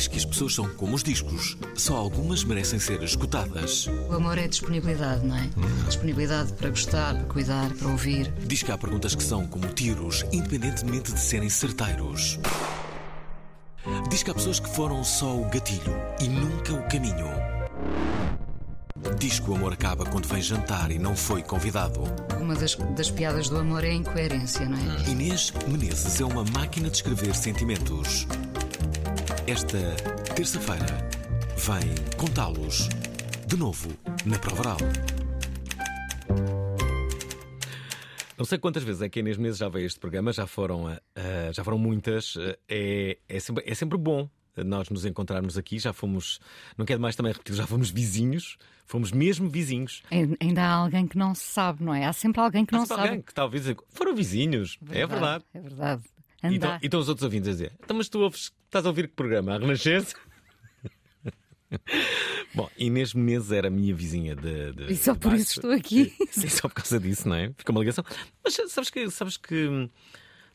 Diz que as pessoas são como os discos, só algumas merecem ser escutadas. O amor é disponibilidade, não é? Disponibilidade para gostar, para cuidar, para ouvir. Diz que há perguntas que são como tiros, independentemente de serem certeiros. Diz que há pessoas que foram só o gatilho e nunca o caminho. Diz que o amor acaba quando vem jantar e não foi convidado. Uma das, das piadas do amor é a incoerência, não é? Inês Menezes é uma máquina de escrever sentimentos. Esta terça-feira vem contá-los de novo na prova oral. Não sei quantas vezes é que a Inês Menezes já veio a este programa, já foram, ah, já foram muitas. É, é, sempre, é sempre bom nós nos encontrarmos aqui. Já fomos, não quero mais também repetir, já fomos vizinhos, fomos mesmo vizinhos. Ai- Ainda há alguém que não se sabe, não é? Há sempre alguém que Há não sabe. alguém que talvez foram vizinhos, é verdade. É verdade. E Andar. e estão os outros ouvintes a dizer: então, mas tu ouves, estás a ouvir que programa? A Renascença? Bom, Inês Menezes era a minha vizinha de. de E só de por baixo. isso estou aqui. E só por causa disso, não é? Fica uma ligação. Mas sabes que, sabes que,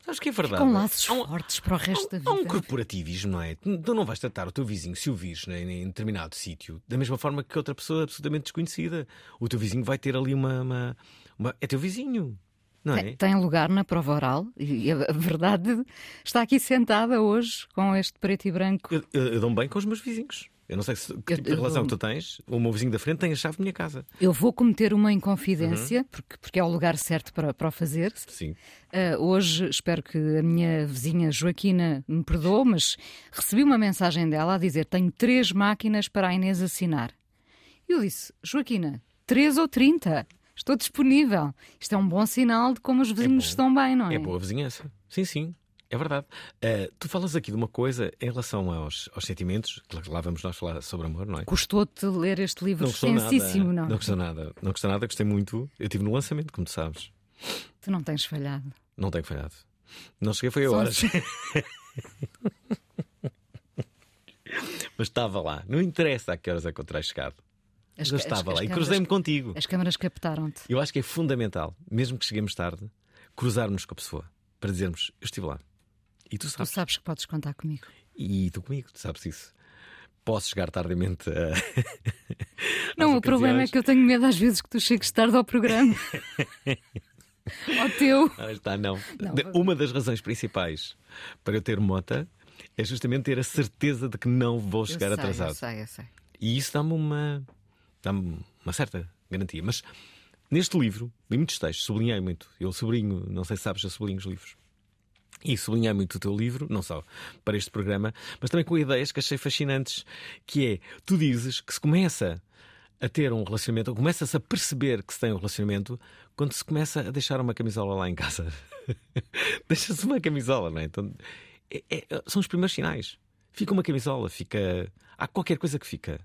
sabes que é verdade. Com laços Há um- fortes para o resto da Há um vida. corporativismo, não é? Tu tu não vais tratar o teu vizinho, se o vires né, em determinado sítio, da mesma forma que outra pessoa absolutamente desconhecida. O teu vizinho vai ter ali uma. uma- uma- É teu vizinho, não é? Tem, lugar na prova oral e a verdade está aqui sentada hoje com este preto e branco. Eu, eu, eu dou-me bem com os meus vizinhos. Eu não sei se, que tipo eu relação que tu tens. O meu vizinho da frente tem a chave da minha casa. Eu vou cometer uma inconfidência, Uhum. porque, porque é o lugar certo para, para o fazer. Sim. Ah, hoje espero que a minha vizinha Joaquina me perdoe, mas recebi uma mensagem dela a dizer: tenho três máquinas para a Inês assinar. E eu disse: Joaquina, três ou trinta? Estou disponível. Isto é um bom sinal de como os vizinhos bom. estão bem, não é? É boa vizinhança. Sim, sim. É verdade. Eh, tu falas aqui de uma coisa em relação aos, aos sentimentos, claro lá vamos nós falar sobre amor, não é? Custou-te ler este livro Não gostou nada. extensíssimo, não? Não gostou nada. Não gostou nada, gostei muito. Eu estive no lançamento, como tu sabes. Tu não tens falhado. Não tenho falhado. Não cheguei, foi a horas. Mas estava lá. Não interessa a que horas é que eu terei chegado. As, eu as- estava as lá e câmaras- cruzei-me contigo. As câmaras captaram-te. Eu acho que é fundamental, mesmo que cheguemos tarde, cruzarmos com a pessoa para dizermos: Eu estive lá. E tu Tu sabes. sabes que podes contar comigo. E tu comigo, tu sabes isso. Posso chegar tardiamente a. Não, o problema é que eu tenho medo às vezes que tu chegues tarde ao programa. ao teu. Ah, está, não. Não, Uma das razões principais para eu ter mota é justamente ter a certeza de que não vou chegar eu sei, atrasado. Eu sei, eu sei. E isso dá-me uma, dá-me uma certa garantia. Mas neste livro, li muitos textos, sublinhei muito. Eu sublinho, não sei se sabes, eu sublinho os livros. E sublinhei muito o teu livro, não só para este programa, mas também com ideias que achei fascinantes, que é, tu dizes que se começa a ter um relacionamento, ou começa-se a perceber que se tem um relacionamento quando se começa a deixar uma camisola lá em casa. Deixa-se uma camisola, não é? Então, é- é- são os primeiros sinais. Fica uma camisola, fica. Há qualquer coisa que fica.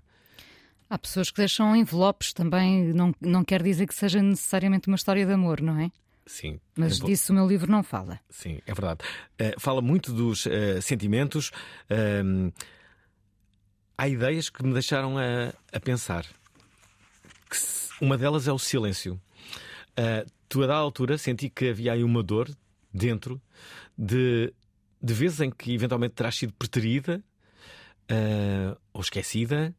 Há pessoas que deixam envelopes também, não, não quer dizer que seja necessariamente uma história de amor, não é? Sim. Mas vou- disso o meu livro não fala. Sim, é verdade. Eh, fala muito dos eh, sentimentos. Ahm, há ideias que me deixaram a, a pensar. Que se- uma delas é o silêncio. Ah, tu, a da altura, senti que havia aí uma dor dentro de, de vezes em que eventualmente terás sido preterida ou esquecida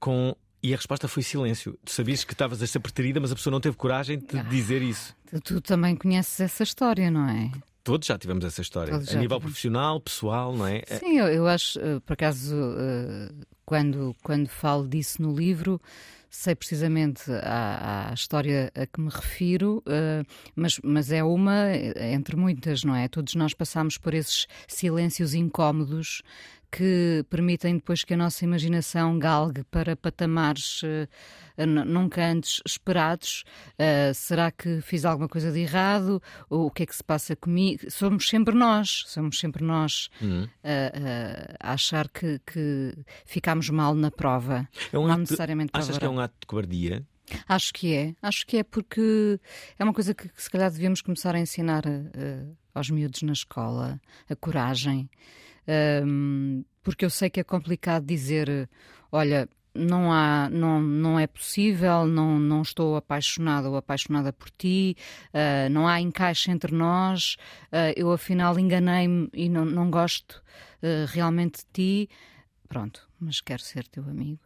com. E a resposta foi silêncio. Tu sabias que estavas a ser preterida, mas a pessoa não teve coragem de te dizer isso. Tu, tu também conheces essa história, não é? Todos já tivemos essa história. A nível tivemos. profissional, pessoal, não é? Sim, eu, eu acho, eh, por acaso, eh, quando, quando falo disso no livro, sei precisamente a, a história a que me refiro, uh, mas, mas é uma entre muitas, não é? Todos nós passamos por esses silêncios incómodos que permitem depois que a nossa imaginação galgue para patamares uh, nunca antes esperados. Uh, será que fiz alguma coisa de errado? Ou o que é que se passa comigo? Somos sempre nós, somos sempre nós uhum. uh, a achar que, que ficamos mal na prova. É um não ato necessariamente de, Achas que é um ato de cobardia? Acho que é, acho que é porque é uma coisa que, que se calhar devíamos começar a ensinar aos miúdos na escola, a coragem um, porque eu sei que é complicado dizer, olha, não há, não, não é possível, não, não estou apaixonada ou apaixonada por ti, uh, não há encaixe entre nós, uh, eu afinal enganei-me e não, não gosto uh, realmente de ti. Pronto, mas quero ser teu amigo.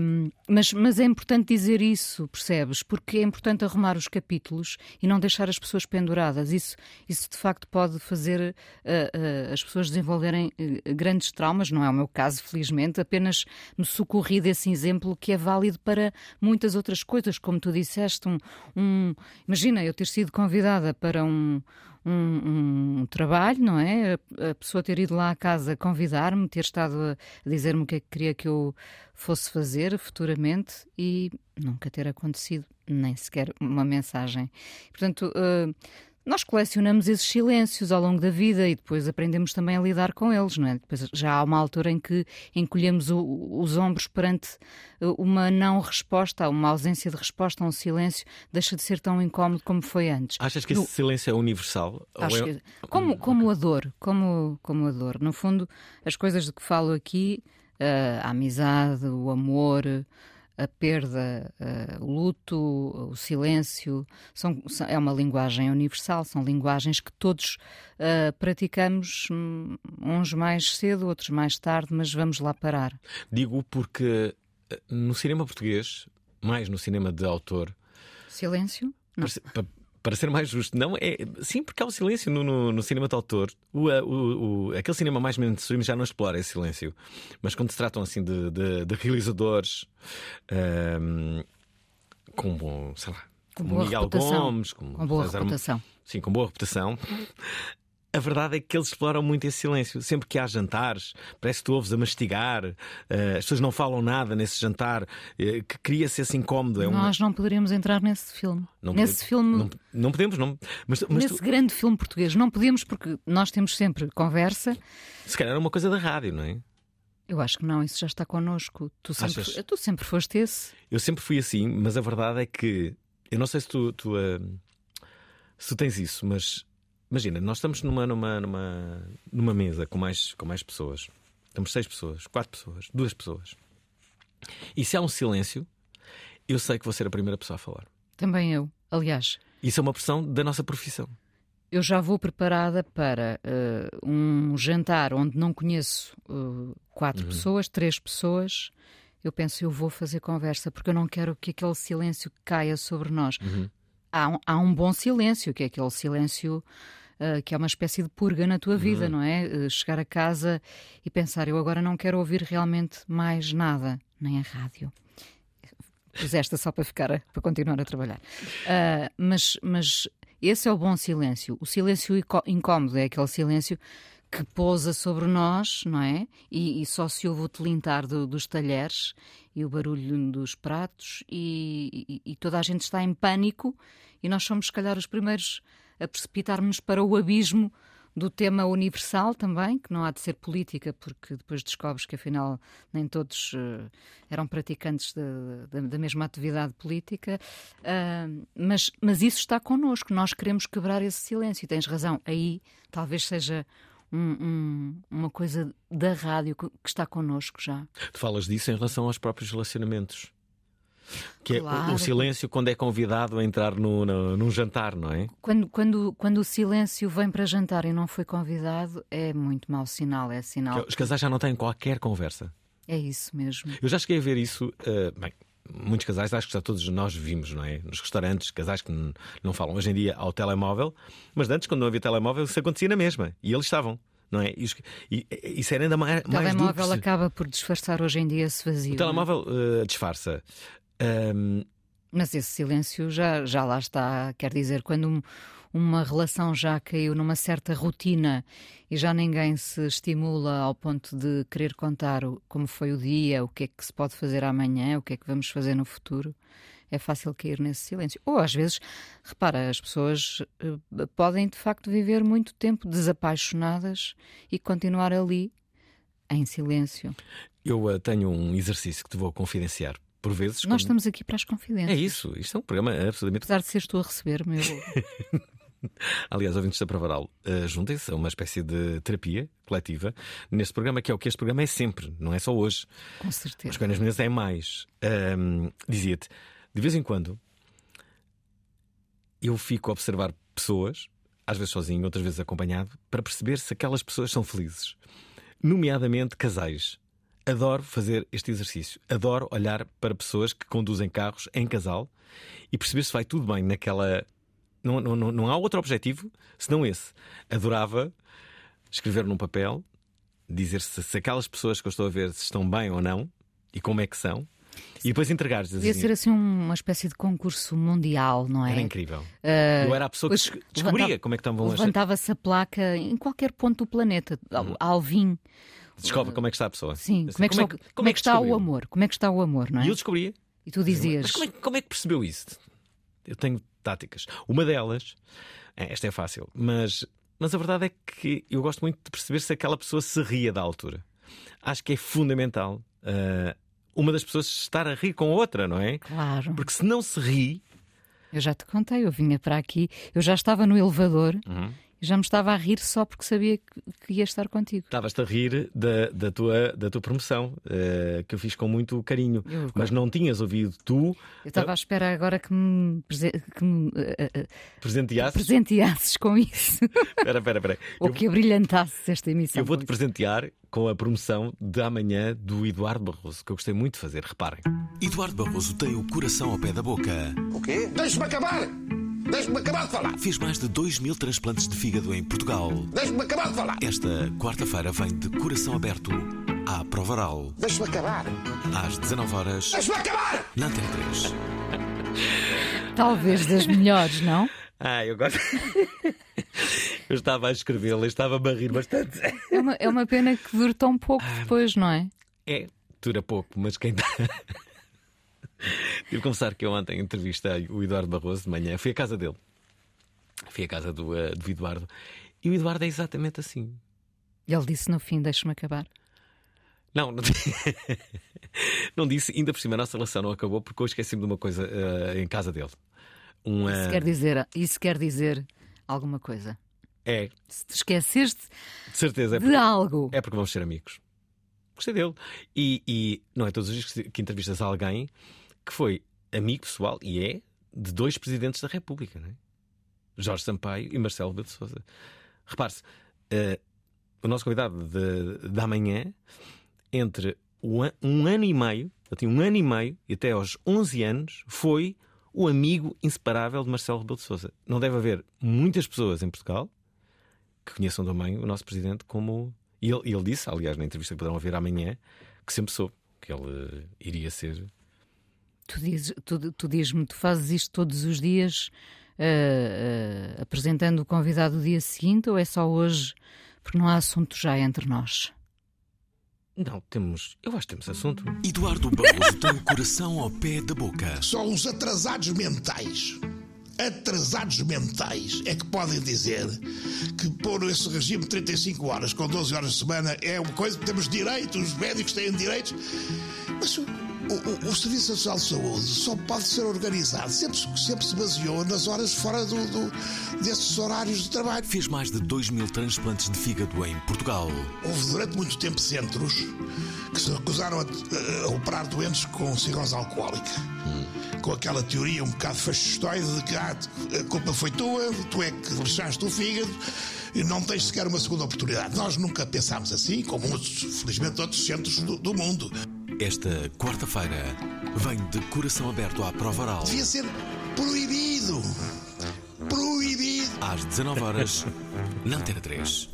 Um, mas, mas é importante dizer isso, percebes? Porque é importante arrumar os capítulos e não deixar as pessoas penduradas. Isso, isso de facto pode fazer uh, uh, as pessoas desenvolverem uh, grandes traumas. Não é o meu caso, felizmente. Apenas me socorri desse exemplo que é válido para muitas outras coisas. Como tu disseste, um, um imagina eu ter sido convidada para um um, um trabalho, não é? A, pessoa ter ido lá à casa convidar-me, ter estado a dizer-me o que é que queria que eu fosse fazer futuramente e nunca ter acontecido nem sequer uma mensagem. Portanto, uh, nós colecionamos esses silêncios ao longo da vida e depois aprendemos também a lidar com eles, não é? Depois já há uma altura em que encolhemos o, os ombros perante eh, uma não resposta, uma ausência de resposta, um silêncio, deixa de ser tão incómodo como foi antes. Achas que no... esse silêncio é universal? Acho é... que... como, como a dor, como, como a dor. No fundo, as coisas de que falo aqui, eh, a amizade, o amor, a perda, uh, o luto, o silêncio, são, são, é uma linguagem universal, são linguagens que todos uh, praticamos, hum, uns mais cedo, outros mais tarde, mas vamos lá parar. Digo porque eh, no cinema português, mais no cinema de autor. Silêncio? Não para ser mais justo, não é. Sim, porque há o silêncio no, no, no cinema de autor. O, o, o, aquele cinema mais mainstream já não explora esse silêncio. Mas quando se tratam assim de, de, de realizadores um, ehm, como, sei lá, com como Miguel reputação. Gomes, como com boa reputação. Sim, com boa reputação. A verdade é que eles exploram muito esse silêncio. Sempre que há jantares, parece que tu ouves a mastigar, uh, as pessoas não falam nada nesse jantar, uh, que cria-se esse incómodo. É uma... Nós não poderíamos entrar nesse filme. Não nesse filme. Não, não, podemos, não. Mas, mas nesse tu... grande filme português. Não podemos porque nós temos sempre conversa. Se calhar é uma coisa da rádio, não é? Eu acho que não, isso já está connosco. Tu sempre, tu sempre foste esse. Eu sempre fui assim, mas a verdade é que. Eu não sei se tu, tu, uh, se tu tens isso, mas Imagina, nós estamos numa, numa, numa, numa mesa com mais, com mais pessoas. Estamos seis pessoas, quatro pessoas, duas pessoas. E se há um silêncio, eu sei que vou ser a primeira pessoa a falar. Também eu, aliás. Isso é uma pressão da nossa profissão. Eu já vou preparada para uh, um jantar onde não conheço uh, quatro uhum. pessoas, três pessoas. Eu penso, eu vou fazer conversa, porque eu não quero que aquele silêncio caia sobre nós. Uhum. Há, um, há um bom silêncio, que é aquele silêncio uh, que é uma espécie de purga na tua vida, uhum. não é? Uh, chegar a casa e pensar, eu agora não quero ouvir realmente mais nada, nem a rádio. Pus esta só para ficar, a, para continuar a trabalhar. Uh, mas, mas esse é o bom silêncio. O silêncio incómodo é aquele silêncio que pousa sobre nós, não é? E, e só se ouve o tilintar do, dos talheres e o barulho dos pratos, e, e, e, toda a gente está em pânico, e nós somos, se calhar, os primeiros a precipitar-nos para o abismo do tema universal também, que não há de ser política, porque depois descobres que afinal nem todos uh, eram praticantes de, de, da mesma atividade política. Uh, mas, mas isso está connosco, nós queremos quebrar esse silêncio. E tens razão, aí talvez seja um, um, uma coisa da rádio que está connosco já. Tu falas disso em relação aos próprios relacionamentos. Que claro. é o, silêncio quando é convidado a entrar no, no, num jantar, não é? Quando, quando, quando o silêncio vem para jantar e não foi convidado, é muito mau sinal. É sinal. Os casais já não têm qualquer conversa. É isso mesmo. Eu já cheguei a ver isso. Uh, bem, muitos casais, acho que já todos nós vimos, não é? Nos restaurantes, casais que não falam. Hoje em dia ao telemóvel, mas antes, quando não havia telemóvel, isso acontecia na mesma. E eles estavam não é? E, e- e- isso era ainda mais, O mais telemóvel se- acaba por disfarçar hoje em dia esse vazio. O telemóvel eh, disfarça. Ahm, Mas esse silêncio já, já lá está. Quer dizer, quando um- uma relação já caiu numa certa rotina e já ninguém se estimula ao ponto de querer contar o- como foi o dia, o que é que se pode fazer amanhã, o que é que vamos fazer no futuro, é fácil cair nesse silêncio. Ou às vezes, repara, as pessoas eh, podem de facto viver muito tempo desapaixonadas e continuar ali em silêncio. eu eh, tenho um exercício que te vou confidenciar. Por vezes. Nós estamos aqui para as confidências. É isso, isto é um programa absolutamente. Apesar de seres tu a receber, meu. Aliás, ouvintes da Pravaral, uh, juntem-se a uma espécie de terapia coletiva neste programa, que é o que este programa é sempre, não é só hoje. Com certeza. Mas quando as meninas é mais. Ahm, Dizia-te, de vez em quando eu fico a observar pessoas, às vezes sozinho, outras vezes acompanhado, para perceber se aquelas pessoas são felizes. Nomeadamente casais. Adoro fazer este exercício. Adoro olhar para pessoas que conduzem carros em casal e perceber se vai tudo bem naquela. Não, não, não, não há outro objetivo senão esse. Adorava escrever num papel, dizer se, se aquelas pessoas que eu estou a ver se estão bem ou não e como é que são, e depois Devia assim. ser assim uma espécie de concurso mundial, não é? Era incrível. Ah, eu era a pessoa que descobria como é que estavam as. Levantava-se a placa em qualquer ponto do planeta, Al- Alvim. Descobre como é que está a pessoa. Sim, Assim, como é que, está, como é que está o amor? Como é que está o amor, não é? E eu descobria. E tu dizias, Mas como é, que- como é que percebeu isso? Eu tenho táticas. Uma delas, é, esta é fácil, mas, mas a verdade é que eu gosto muito de perceber se aquela pessoa se ria da altura. Acho que é fundamental ah, uma das pessoas estar a rir com a outra, não é? claro, Porque se não se ri, eu já te contei, eu vinha para aqui, eu já estava no elevador Uhum. Já me estava a rir só porque sabia que, ia estar contigo. estavas-te a rir da, da, tua, da tua promoção, ah, que eu fiz com muito carinho. Eu- Mas não tinhas ouvido tu Eu estava à espera agora que me, que me eh, eh, presenteasses. presenteasses com isso, Espera, espera, espera. ou Eu- que abrilhantasses esta emissão. Eu vou-te presentear com a promoção de amanhã do Eduardo Barroso, que eu gostei muito de fazer. Reparem. Eduardo Barroso tem o coração ao pé da boca. O quê? Deixe-me acabar! Deixe-me acabar de falar! Fez mais de 2 mil transplantes de fígado em Portugal. Deixe-me acabar de falar! Esta quarta-feira vem de coração aberto à Provaral, Deixe-me acabar! às 19 horas Deixe-me acabar! na Antena 3. Talvez das melhores, não? Ah, eu gosto. eu estava a escrevê-la e estava-me a rir bastante. É uma, é uma pena que dure tão pouco Ah, depois, não é? É, dura pouco, mas quem está. Devo confessar que eu ontem entrevistei o Eduardo Barroso de manhã. Fui à casa dele. Fui à casa do, eh, do Eduardo. E o Eduardo é exatamente assim. E ele disse no fim: deixa-me acabar. Não, não, não disse. Ainda por cima, a nossa relação não acabou porque eu esqueci-me de uma coisa eh, em casa dele. Um, Isso eh, quer dizer, isso quer dizer alguma coisa. É, Se te esqueceste de certeza. É de porque, algo, é porque vamos ser amigos. Gostei dele. E, e não é todos os dias que, que entrevistas alguém que foi amigo pessoal e é de dois presidentes da República, é? Jorge Sampaio e Marcelo Rebelo de Sousa. Repare-se, eh, o nosso convidado de, manhã, entre um, um ano e meio, eu tinha um ano e meio e até aos 11 anos, foi o amigo inseparável de Marcelo Rebelo de Sousa. Não deve haver muitas pessoas em Portugal que conheçam também o nosso presidente como. E ele, ele disse, aliás, na entrevista que poderão ouvir amanhã, que sempre soube que ele eh, iria ser. Tu, dizes, tu, tu dizes-me, tu fazes isto todos os dias, ah, ah, apresentando o convidado do dia seguinte, ou é só hoje, porque não há assunto já entre nós? Não, temos. Eu acho que temos assunto. Eduardo Barroso tem o coração ao pé da boca. Só os atrasados mentais, atrasados mentais, é que podem dizer que pôr esse regime de 35 horas com 12 horas de semana é uma coisa que temos direitos, os médicos têm direitos. Mas o, o- o Serviço Nacional de Saúde só pode ser organizado, sempre, sempre se baseou nas horas fora do, do- desses horários de trabalho. Fez mais de 2 mil transplantes de fígado em Portugal. Houve durante muito tempo centros que se recusaram a, a operar doentes com cirrose alcoólica. Com aquela teoria um bocado fascistoide de que ah, a culpa foi tua, tu é que lixaste o fígado e não tens sequer uma segunda oportunidade. Nós nunca pensámos assim, como felizmente outros centros do, do mundo. Esta quarta-feira vem de coração aberto à prova oral. Devia ser proibido. Proibido. Às 19 horas na Antena 3.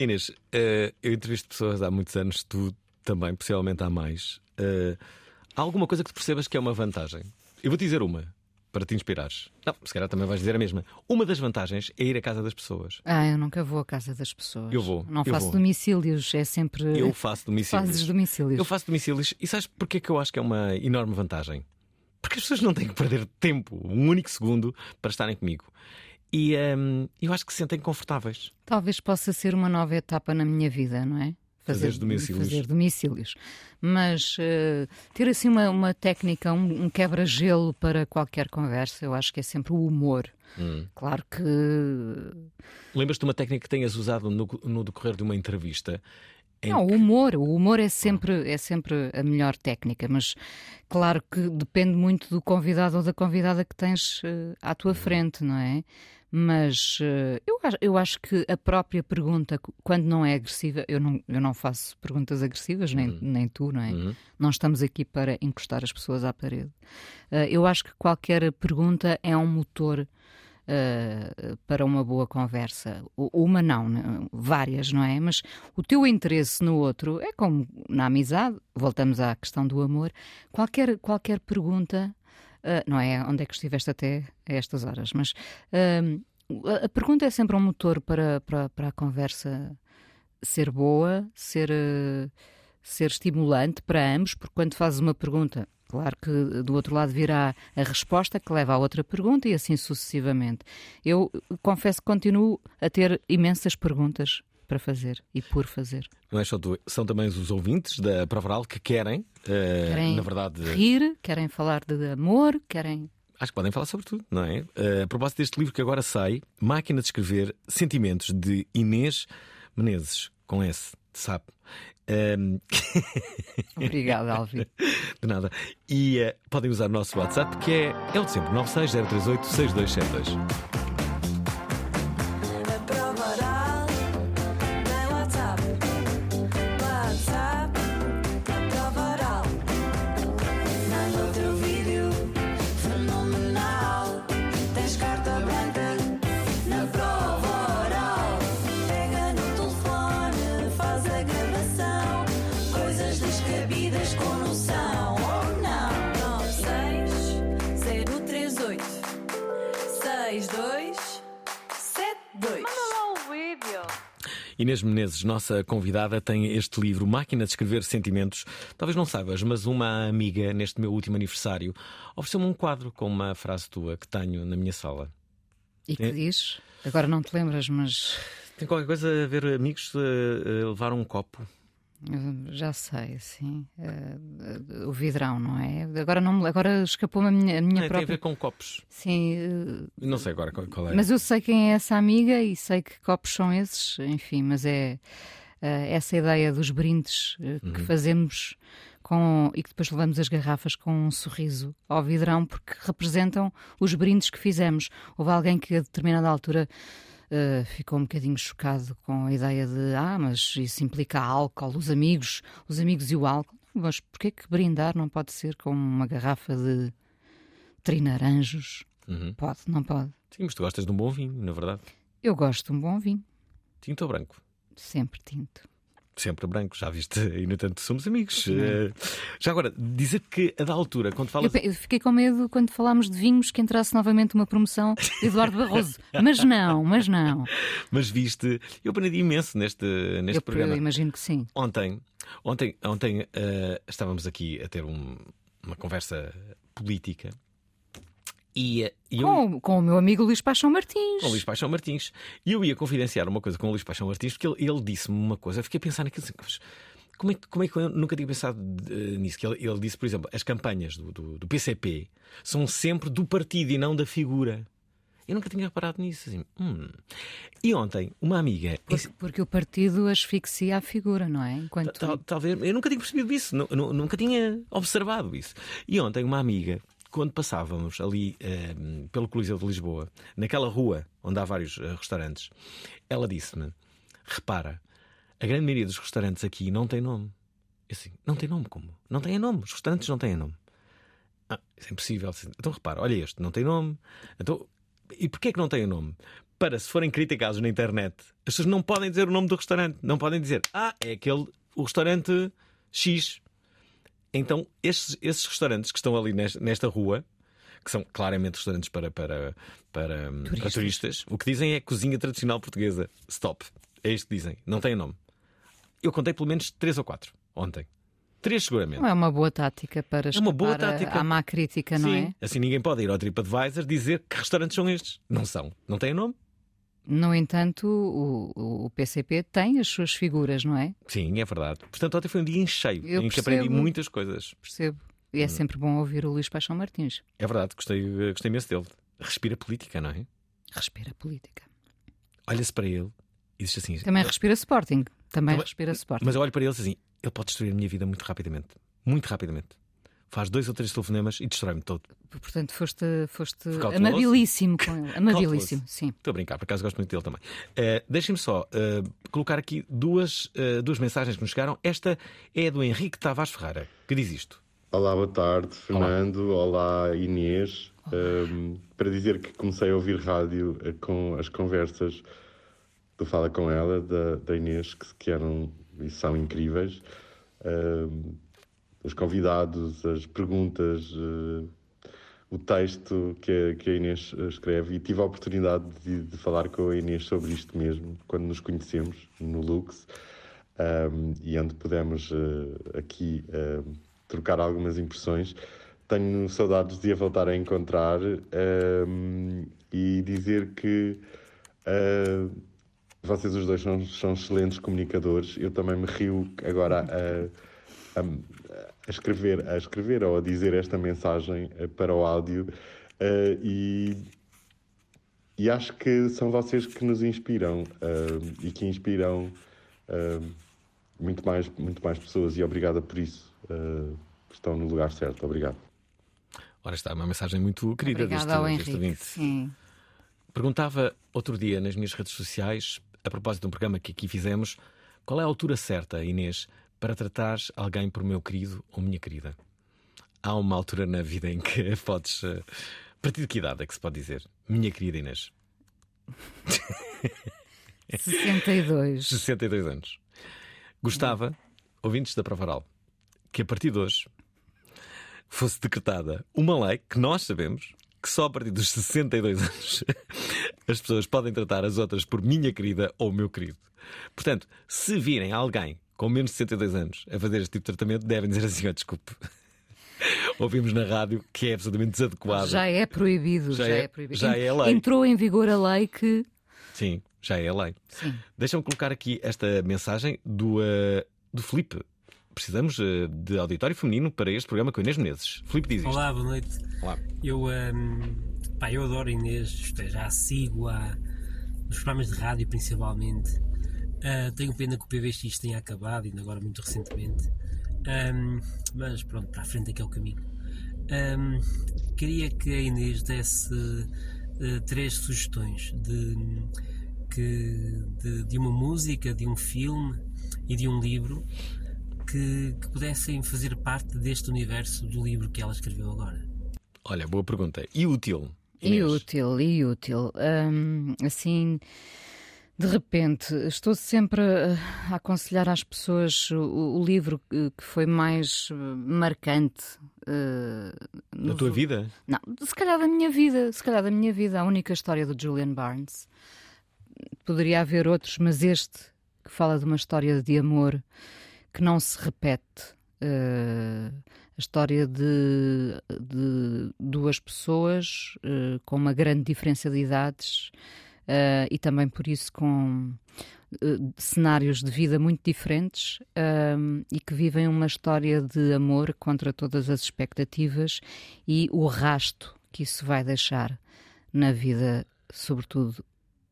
Inês, eh, eu entrevisto pessoas há muitos anos, tu também, possivelmente há mais. Eh, há alguma coisa que tu percebas que é uma vantagem? Eu vou te dizer uma, para te inspirares. Não, se calhar também vais dizer a mesma. Uma das vantagens é ir à casa das pessoas. Ah, eu nunca vou à casa das pessoas. Eu vou, Não eu faço vou. domicílios, é sempre. Eu faço domicílios. Fazes domicílios. Eu faço domicílios e sabes porque é que eu acho que é uma enorme vantagem? Porque as pessoas não têm que perder tempo, um único segundo, para estarem comigo. E hum, eu acho que se sentem confortáveis. Talvez possa ser uma nova etapa na minha vida, não é? Fazeres domicílios. Fazer domicílios. Mas eh, ter assim uma, uma técnica, um, um quebra-gelo para qualquer conversa, eu acho que é sempre o humor. Hum. Claro que Lembras-te de uma técnica que tenhas usado no, no decorrer de uma entrevista? Não, o humor, o humor é sempre, é sempre a melhor técnica, mas claro que depende muito do convidado ou da convidada que tens eh, à tua frente, não é? Mas eh, eu, acho- eu acho que a própria pergunta, quando não é agressiva, eu não, eu não faço perguntas agressivas, nem, nem tu, não é? Não estamos aqui para encostar as pessoas à parede. Eh, eu acho que qualquer pergunta é um motor uh, para uma boa conversa. Uma não, né? várias, não é? Mas o teu interesse no outro é como na amizade, voltamos à questão do amor. Qualquer, qualquer pergunta, uh, não é onde é que estiveste até a estas horas, mas um, a, a pergunta é sempre um motor para, para, para a conversa ser boa, ser, uh, ser estimulante para ambos, porque quando fazes uma pergunta, claro que do outro lado virá a resposta que leva à outra pergunta e assim sucessivamente. Eu uh, confesso que continuo a ter imensas perguntas para fazer e por fazer. Não é só tu, são também os ouvintes da Prova Oral que querem, eh, Querem na verdade, rir, querem falar de amor, querem. acho que podem falar sobre tudo, não é? Eh, a propósito deste livro que agora sai, Máquina de Escrever Sentimentos, de Inês Menezes, com S, de sapo. Ehm, Obrigada, Alvi. de nada. E eh, podem usar o nosso WhatsApp, que é, é o de sempre, 96038 Inês Menezes, nossa convidada, tem este livro, Máquina de Escrever Sentimentos. Talvez não saibas, mas uma amiga, neste meu último aniversário, ofereceu-me um quadro com uma frase tua que tenho na minha sala. E que É. diz? Agora não te lembras, mas Tem qualquer coisa a ver, amigos, eh, levar um copo. Já sei, sim. Eh, o vidrão, não é? Agora, não, agora escapou-me a minha, a minha Não, tem a própria. ver com copos. Sim, eh, Não sei agora qual, qual é. Mas eu sei quem é essa amiga e sei que copos são esses, enfim, mas é essa ideia dos brindes que Uhum. fazemos com, e que depois levamos as garrafas com um sorriso ao vidrão porque representam os brindes que fizemos. Houve alguém que a determinada altura eh, ficou um bocadinho chocado com a ideia de ah, mas isso implica álcool, os amigos, os amigos e o álcool. Mas porquê que brindar não pode ser com uma garrafa de trinaranjos? Uhum. Pode, não pode. Sim, mas tu gostas de um bom vinho, na verdade. Eu gosto de um bom vinho, Tinto ou branco? sempre tinto. Sempre branco, já viste? E no tanto somos amigos. Eh, já agora, dizer que a da altura, quando Eu, falas. pe- eu fiquei com medo quando falámos de vinhos que entrasse novamente uma promoção de Eduardo Barroso. Mas não, mas não. Mas viste, eu aprendi imenso neste, neste Eu, programa. eu imagino que sim. Ontem, ontem, ontem eh, estávamos aqui a ter um- uma conversa política e, e eu. Com, com o meu amigo Luís Paixão Martins. Com o Luís Paixão Martins. E eu ia confidenciar uma coisa com o Luís Paixão Martins, porque ele, ele disse-me uma coisa. Eu fiquei a pensar naquilo assim, como é, que- como é que eu nunca tinha pensado eh, nisso? Que ele, ele disse, por exemplo, as campanhas do, do, do PCP são sempre do partido e não da figura. Eu nunca tinha reparado nisso. Assim, hum. E ontem, uma amiga. Porque, porque o partido asfixia a figura, não é? Enquanto Tal- talvez, eu nunca tinha percebido isso, nu- nu- nunca tinha observado isso. E ontem, uma amiga, quando passávamos ali eh, pelo Coliseu de Lisboa, naquela rua onde há vários eh, restaurantes, ela disse-me: Repara, a grande maioria dos restaurantes aqui não tem nome. Eu assim, não tem nome como? Não têm nome, os restaurantes não têm nome. Ah, isso é impossível. Então repara, olha este, não tem nome. Então, e porquê é que não tem nome? para se forem criticados na internet, as pessoas não podem dizer o nome do restaurante, não podem dizer, ah, é aquele, o restaurante X. Então, esses, esses restaurantes que estão ali nesta, nesta rua, que são claramente restaurantes para, para, para, hum, para turistas, o que dizem é cozinha tradicional portuguesa. Stop. É isto que dizem. Não tem nome. Eu contei pelo menos três ou quatro ontem. Três seguramente. Não é uma boa tática para É uma boa tática. à má crítica, não Sim. é? Assim ninguém pode ir ao TripAdvisor dizer que restaurantes são estes. Não são. Não têm nome. No entanto, o, o PCP tem as suas figuras, não é? Sim, é verdade. Portanto, ontem foi um dia em cheio Eu em que aprendi percebo. muitas coisas. Percebo. E é sempre bom ouvir o Luís Paixão Martins. É verdade, gostei, gostei imenso dele. Respira política, não é? Respira política. Olha-se para ele e diz assim. Também respira Sporting. Também Também- respira Sporting. Mas eu olho para ele e diz assim: ele pode destruir a minha vida muito rapidamente. Muito rapidamente. Faz dois ou três telefonemas e destrói-me todo. Portanto, foste, foste amabilíssimo com ele. Amabilíssimo, sim. Estou a brincar, por acaso gosto muito dele também. Eh, Deixem-me só eh, colocar aqui duas, eh, duas mensagens que nos chegaram. Esta é do Henrique Tavares Ferreira, que diz isto. Olá, boa tarde, Fernando. Olá, Inês. Um, para dizer que comecei a ouvir rádio com as conversas do Fala Com Ela, da, da Inês, que, que eram e são incríveis. Um, os convidados, as perguntas, eh, o texto que a, que a Inês eh, escreve. E tive a oportunidade de, de falar com a Inês sobre isto mesmo, quando nos conhecemos no Lux um, e onde pudemos eh, aqui um, trocar algumas impressões. Tenho saudades de a voltar a encontrar um, e dizer que uh, vocês os dois são, são excelentes comunicadores. Eu também me rio agora a, a- a escrever, a escrever ou a dizer esta mensagem eh, para o áudio eh, e e acho que são vocês que nos inspiram ah, e que inspiram ah, muito, mais, muito mais pessoas. E obrigada por isso. Estão no lugar certo. Obrigado. Ora está, uma mensagem muito querida Obrigada deste, ao deste Henrique. ouvinte. Sim. Perguntava outro dia nas minhas redes sociais, a propósito de um programa que aqui fizemos, qual é a altura certa, Inês, para tratares alguém por meu querido ou minha querida? Há uma altura na vida em que podes. eh, A partir de que idade é que se pode dizer? Minha querida Inês. 62. 62 anos. Gostava, ouvintes da Provaral, que a partir de hoje fosse decretada uma lei que nós sabemos que só a partir dos 62 anos as pessoas podem tratar as outras por minha querida ou meu querido. Portanto, se virem alguém com menos de 62 anos a fazer este tipo de tratamento, devem dizer assim: oh, desculpe. Ouvimos na rádio que é absolutamente desadequado. Já é proibido. Já Já, é- é, proibido. já é lei. Entrou em vigor a lei que. Sim, já é a lei. Sim. Deixa-me colocar aqui esta mensagem do, eh, do Filipe. Precisamos eh, de auditório feminino para este programa com Inês Menezes. Filipe diz isto. Olá, boa noite. Olá. Eu, ahm, pá, eu adoro a Inês, é, já a sigo há, nos programas de rádio principalmente. Ah, tenho pena que o PVX tenha acabado, ainda agora muito recentemente. Ahm, mas pronto, para a frente é que é o caminho. Ahm, queria que a Inês desse eh, três sugestões de, que, de, de uma música, de um filme e de um livro que, que pudessem fazer parte deste universo do livro que ela escreveu agora. Olha, boa pergunta. E útil? E Inês? útil, e útil. Hum, assim, de repente, estou sempre a, aconselhar às pessoas o, o livro que, foi mais eh, marcante. Na nos tua vida? Não, se calhar da minha vida, se calhar da minha vida, a única história do Julian Barnes. Poderia haver outros, mas este que fala de uma história de amor que não se repete. eh, a história de, de duas pessoas eh, com uma grande diferença de idades eh, e também por isso com eh, cenários de vida muito diferentes eh, e que vivem uma história de amor contra todas as expectativas e o rasto que isso vai deixar na vida, sobretudo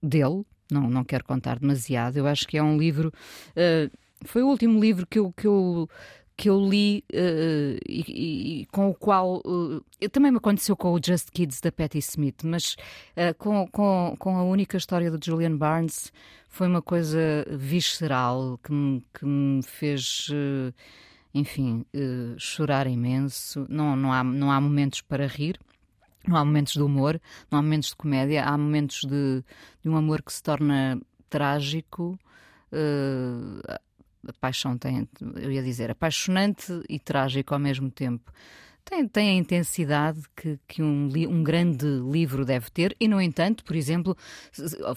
dele. Não, não quero contar demasiado. Eu acho que é um livro. eh, foi o último livro que eu, que eu, que eu li eh, e, e- com o qual. eh, também me aconteceu com o Just Kids da Patti Smith, mas eh, com, com, com a única história do Julian Barnes foi uma coisa visceral que me, que me fez. enfim, eh, chorar imenso. Não, não, há, não há momentos para rir. Não há momentos de humor, não há momentos de comédia, há momentos de, de um amor que se torna trágico. Uh, a paixão tem, eu ia dizer, apaixonante e trágico ao mesmo tempo. Tem, tem a intensidade que, que um, um grande livro deve ter, e, no entanto, por exemplo,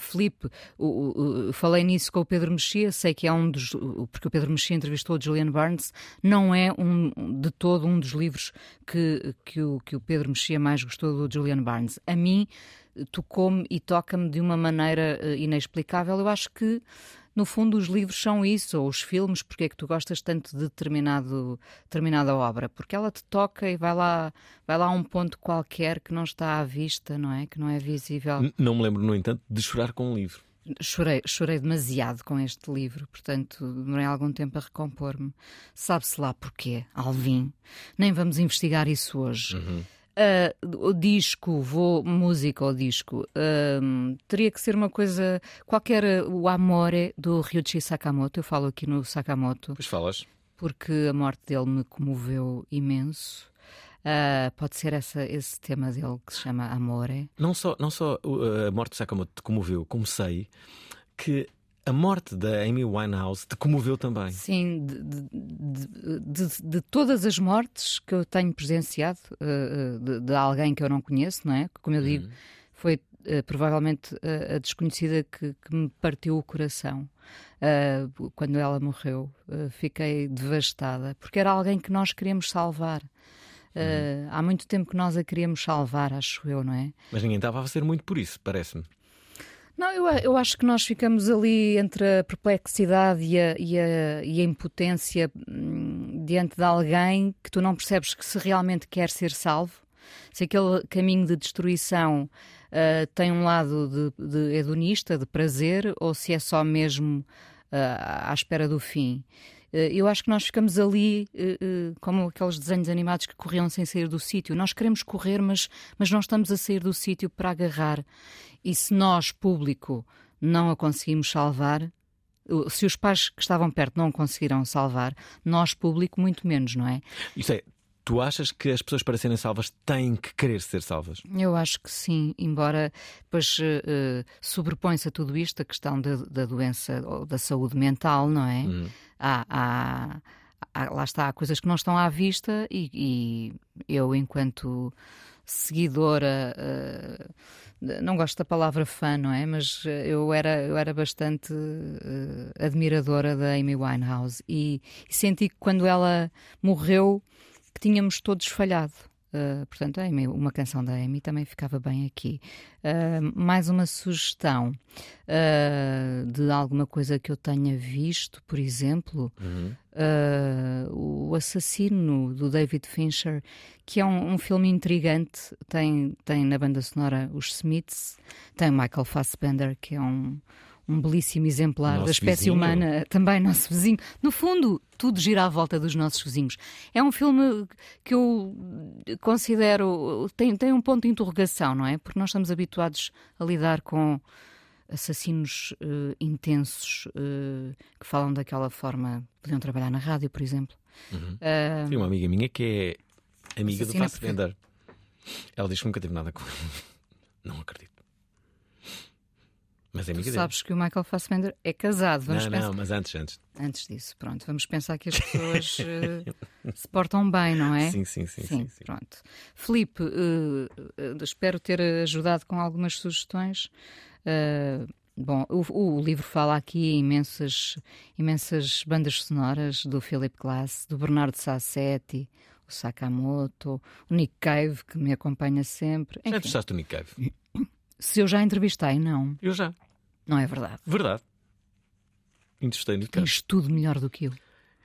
Filipe, o, o, falei nisso com o Pedro Mexia, sei que é um dos. Porque o Pedro Mexia entrevistou Julian Barnes, não é um, de todo um dos livros que, que, o, que o Pedro Mexia mais gostou do Julian Barnes. A mim, tocou-me e toca-me de uma maneira uh, inexplicável. Eu acho que no fundo, os livros são isso, ou os filmes, porque é que tu gostas tanto de determinado, determinada obra? Porque ela te toca e vai lá, vai lá a um ponto qualquer que não está à vista, não é? Que não é visível. N não me lembro, no entanto, de chorar com um livro. Chorei, chorei demasiado com este livro, portanto, demorei algum tempo a recompor-me. Sabe-se lá porquê, Alvin. Nem vamos investigar isso hoje. Uhum. Uh, o disco, vou música ou disco, uh, teria que ser uma coisa qualquer. O Amore do Ryuichi Sakamoto, eu falo aqui no Sakamoto. Pois falas. Porque a morte dele me comoveu imenso. Uh, pode ser essa, esse tema dele que se chama Amore. Não só, não só a morte de Sakamoto te comoveu, como sei que a morte da Amy Winehouse te comoveu também. Sim, de, de, de, de todas as mortes que eu tenho presenciado, uh, de, alguém que eu não conheço, não é? Como eu digo, uhum. foi uh, provavelmente a, a desconhecida que, que, me partiu o coração. Uh, quando ela morreu, fiquei devastada, porque era alguém que nós queríamos salvar. Uhum. Há muito tempo que nós a queríamos salvar, acho eu, não é? Mas ninguém estava a fazer muito por isso, parece-me. Não, eu, eu acho que nós ficamos ali entre a perplexidade e a, e a, e a impotência hum, diante de alguém que tu não percebes que se realmente quer ser salvo, se aquele caminho de destruição uh, tem um lado de, de, hedonista, de prazer, ou se é só mesmo uh, à espera do fim. Uh, eu acho que nós ficamos ali como aqueles desenhos animados que corriam sem sair do sítio. Nós queremos correr, mas, mas não estamos a sair do sítio para agarrar. E se nós, público, não a conseguimos salvar, se os pais que estavam perto não conseguiram salvar, nós, público, muito menos, não é? Isso é. Tu achas que as pessoas para serem salvas têm que querer ser salvas? Eu acho que sim, embora depois uh, sobrepõe-se a tudo isto a questão da, da, doença ou da saúde mental, não é? Hum. Há, há, há, lá está, há coisas que não estão à vista e, e eu, enquanto seguidora. Uh, não gosto da palavra fã, não é? Mas eh, eu era, eu era bastante uh, admiradora da Amy Winehouse e, e, senti que quando ela morreu que tínhamos todos falhado. Uh, portanto, Amy, uma canção da Amy também ficava bem aqui. Uh, mais uma sugestão de alguma coisa que eu tenha visto, por exemplo, uhum. o Assassino do David Fincher que é um, um, filme intrigante. Tem, tem na banda sonora os Smiths, tem Michael Fassbender, que é um, um belíssimo exemplar nosso da espécie vizinho. humana, também nosso vizinho. No fundo, tudo gira à volta dos nossos vizinhos. É um filme que eu considero. tem, tem um ponto de interrogação, não é? Porque nós estamos habituados a lidar com assassinos uh, intensos uh, que falam daquela forma. Podiam trabalhar na rádio, por exemplo. Uhum. Uh, Tem uma amiga minha que é amiga do Fassbender. Porque... Ela diz que nunca teve nada com ele. Não acredito. Mas é amiga tu sabes que o Michael Fassbender é casado. Vamos não, pensar... não, mas antes, antes. Antes disso, pronto. Vamos pensar que as pessoas uh, se portam bem, não é? Sim, sim, sim. sim, sim pronto. Filipe, uh, uh, espero ter ajudado com algumas sugestões. Bom, o, o, livro fala aqui imensas, imensas bandas sonoras do Philip Glass, do Bernardo Sassetti, o Sakamoto, o Nick Cave, que me acompanha sempre. Já entrevistaste o Nick Cave? Se eu já entrevistei, não. Eu já. Não é verdade? Verdade. Cave. Tens tudo melhor do que eu.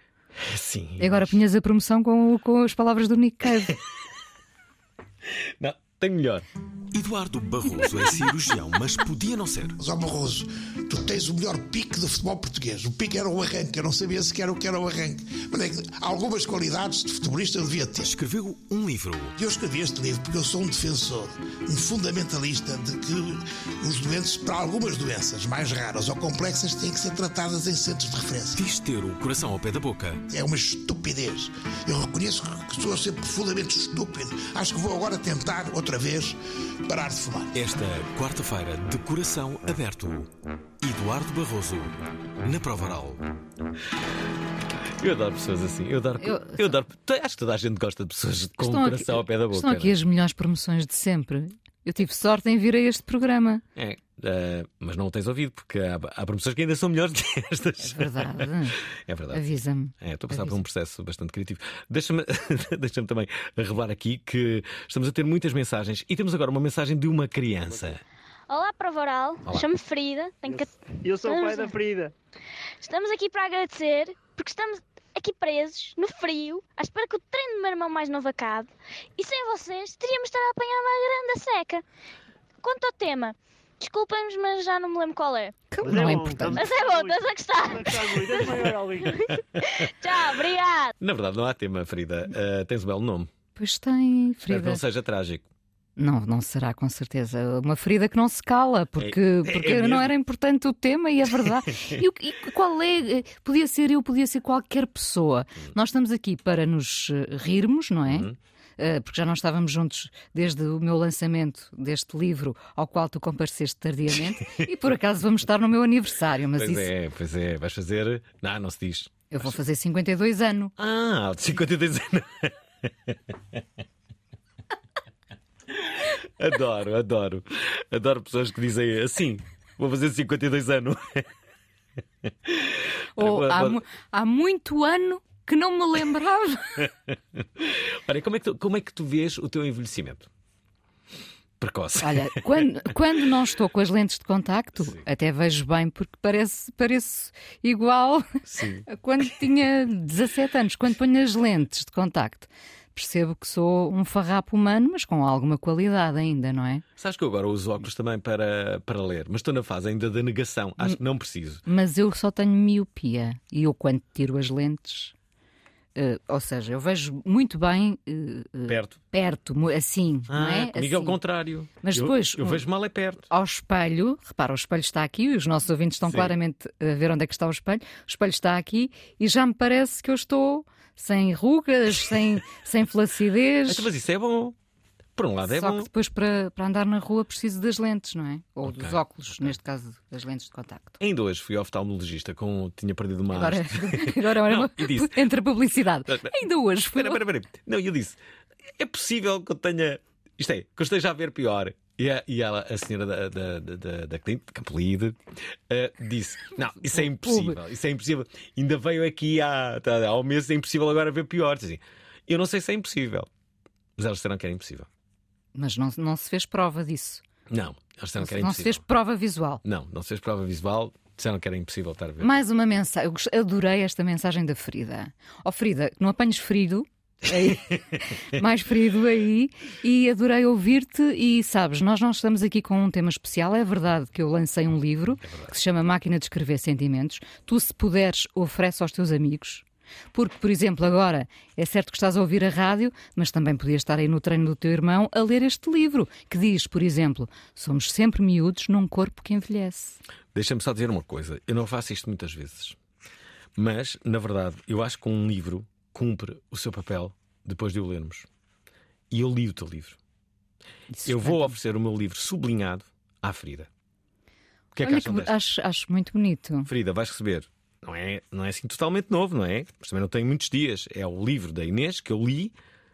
Sim. E agora punhas a promoção com, com as palavras do Nick Cave. não, tem melhor. Eduardo Barroso é cirurgião, mas podia não ser. Mas, ó Barroso, tu tens o melhor pique do futebol português. O pique era o arranque, eu não sabia sequer o que era o arranque. Mas é que algumas qualidades de futebolista eu devia ter. Escreveu um livro. Eu escrevi este livro porque eu sou um defensor, um fundamentalista de que os doentes, para algumas doenças mais raras ou complexas, têm que ser tratadas em centros de referência. Diz ter o coração ao pé da boca. É uma estupidez. Eu reconheço que sou a ser profundamente estúpido. Acho que vou agora tentar, outra vez, parar de fumar. Esta quarta-feira, de coração aberto, Eduardo Barroso, na prova oral. Eu adoro pessoas assim. Eu adoro. Eu- Eu, adoro acho que toda a gente gosta de pessoas com o Estão aqui- coração ao pé da boca. Estão aqui não é? as melhores promoções de sempre. Eu tive sorte em vir a este programa. É, eh, mas não o tens ouvido, porque há, há promoções que ainda são melhores que estas. É verdade. É verdade. Avisa-me. É, estou a passar por um processo bastante criativo. Deixa-me deixa também revelar aqui que estamos a ter muitas mensagens e temos agora uma mensagem de uma criança. Olá, Prova Oral. Olá. Chamo-me Frida. Tenho que... Eu sou o pai da. Frida. Estamos aqui para agradecer porque estamos aqui presos, no frio, à espera que o treino do meu irmão mais novo acabe. E sem vocês, teríamos estar a apanhar uma grande seca. Quanto ao tema, desculpem-nos, mas já não me lembro qual é. Mas Não é bom, importante. Mas é bom, estás a gostar. A. Tchau, obrigado. Na verdade, não há tema, Frida. Eh, tens um belo nome. Pois tem, Espero que Frida. não seja trágico. Não, não será com certeza. Uma ferida que não se cala, porque, É- é porque mesmo? não era importante o tema e é verdade. e, o- e qual é? eh, Podia ser eu, podia ser qualquer pessoa. Hum. Nós estamos aqui para nos eh, rirmos, não é? Uhum. Eh, porque já não estávamos juntos desde o meu lançamento deste livro, ao qual tu compareceste tardiamente, e por acaso vamos estar no meu aniversário, mas pois isso é, pois é. Vais fazer. Não, não se diz. eu vou fazer 52 anos. Ah, de 52 anos. adoro, adoro. Adoro pessoas que dizem assim: vou fazer 52 anos. Ou há, há muito ano que não me lembrava. Olha, como é, que tu, como é que tu vês o teu envelhecimento? Precoce. Olha, quando, quando não estou com as lentes de contacto, até vejo bem, porque parece, parece igual Sim. a quando tinha 17 anos. Quando ponho as lentes de contacto, percebo que sou um farrapo humano, mas com alguma qualidade ainda, não é? Sabes que eu agora uso óculos também para, para ler, mas estou na fase ainda da negação. Acho que não preciso. Mas eu só tenho miopia e eu, quando tiro as lentes. Eh, ou seja, eu vejo muito bem eh, Perto. perto, assim, não Ah, é? comigo é o Assim. contrário. Mas Eu- depois, Eu, vejo mal é perto. ao espelho, repara, o espelho está aqui, os nossos ouvintes estão Sim. claramente a ver onde é que está o espelho. O espelho está aqui e já me parece que eu estou sem rugas, sem, sem flacidez. Então, mas isso é bom. Por um lado é Só bom. que depois para, para andar na rua preciso das lentes, não é? Ou Ok, dos óculos, neste caso das lentes de contacto. Ainda hoje fui ao oftalmologista com. Tinha perdido uma Agora, agora olha, Não, disse- entre a publicidade. Ainda hoje fui. Espera, espera, espera. Não, eu disse: é possível que eu tenha. Isto é, que eu esteja a ver pior. E, a, e ela, a senhora da, da, da, da, cliente, de Campolide, eh, disse: Não, isso é impossível, isso é impossível. Ainda veio aqui há, há um mês, é impossível agora ver pior. Assim, eu não sei se é impossível, mas elas disseram que era impossível. Mas não, não se fez prova disso. Não, elas disseram que era Não se impossível. fez prova visual. Não, não se fez prova visual, disseram que era impossível estar a ver. Mais uma mensagem. Eu adorei esta mensagem da Frida. Ó Frida, não apanhes ferido. aí, mais ferido aí e adorei ouvir-te e sabes, nós não estamos aqui com um tema especial, é verdade que eu lancei um livro que se chama Máquina de Escrever Sentimentos tu se puderes oferece aos teus amigos porque, por exemplo, agora é certo que estás a ouvir a rádio, mas também podias estar aí no treino do teu irmão a ler este livro, que diz, por exemplo, somos sempre miúdos num corpo que envelhece. Deixa-me só dizer uma coisa: eu não faço isto muitas vezes, mas, na verdade, eu acho que um livro cumpre o seu papel depois de o lermos. E eu li o teu livro. eu vou oferecer o meu livro sublinhado à Frida. O que é que Olha que acho, acho muito bonito. Frida, vais receber. Não é, não é assim totalmente novo, não é? Mas também não tem muitos dias. É o livro da Inês que eu li,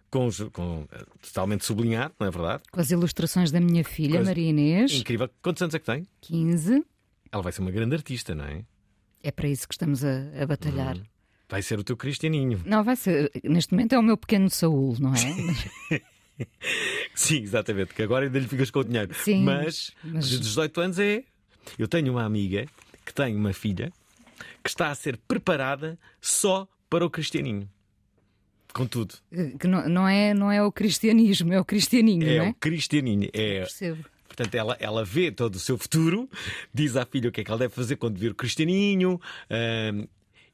com, com, eh, totalmente sublinhado, não é verdade? Com as ilustrações da minha filha, Coisa Maria Inês, Incrível. Quantos anos é que tem? 15. Ela vai ser uma grande artista, não é? É para isso que estamos a, a batalhar. Uhum. Vai ser o teu Cristianinho. Não, vai ser. Neste momento é o meu pequeno Saúl, não é? Sim, exatamente, que agora ainda lhe ficas com o dinheiro. Sim, mas, mas- de 18 anos é. Eu tenho uma amiga que tem uma filha que está a ser preparada só para o Cristianinho. com tudo. Que não, não é, não é o cristianismo, é o cristianinho, É não é? o cristianinho. É, Percebo. Portanto, ela, ela vê todo o seu futuro, diz à filha o que é que ela deve fazer quando vir o cristianinho.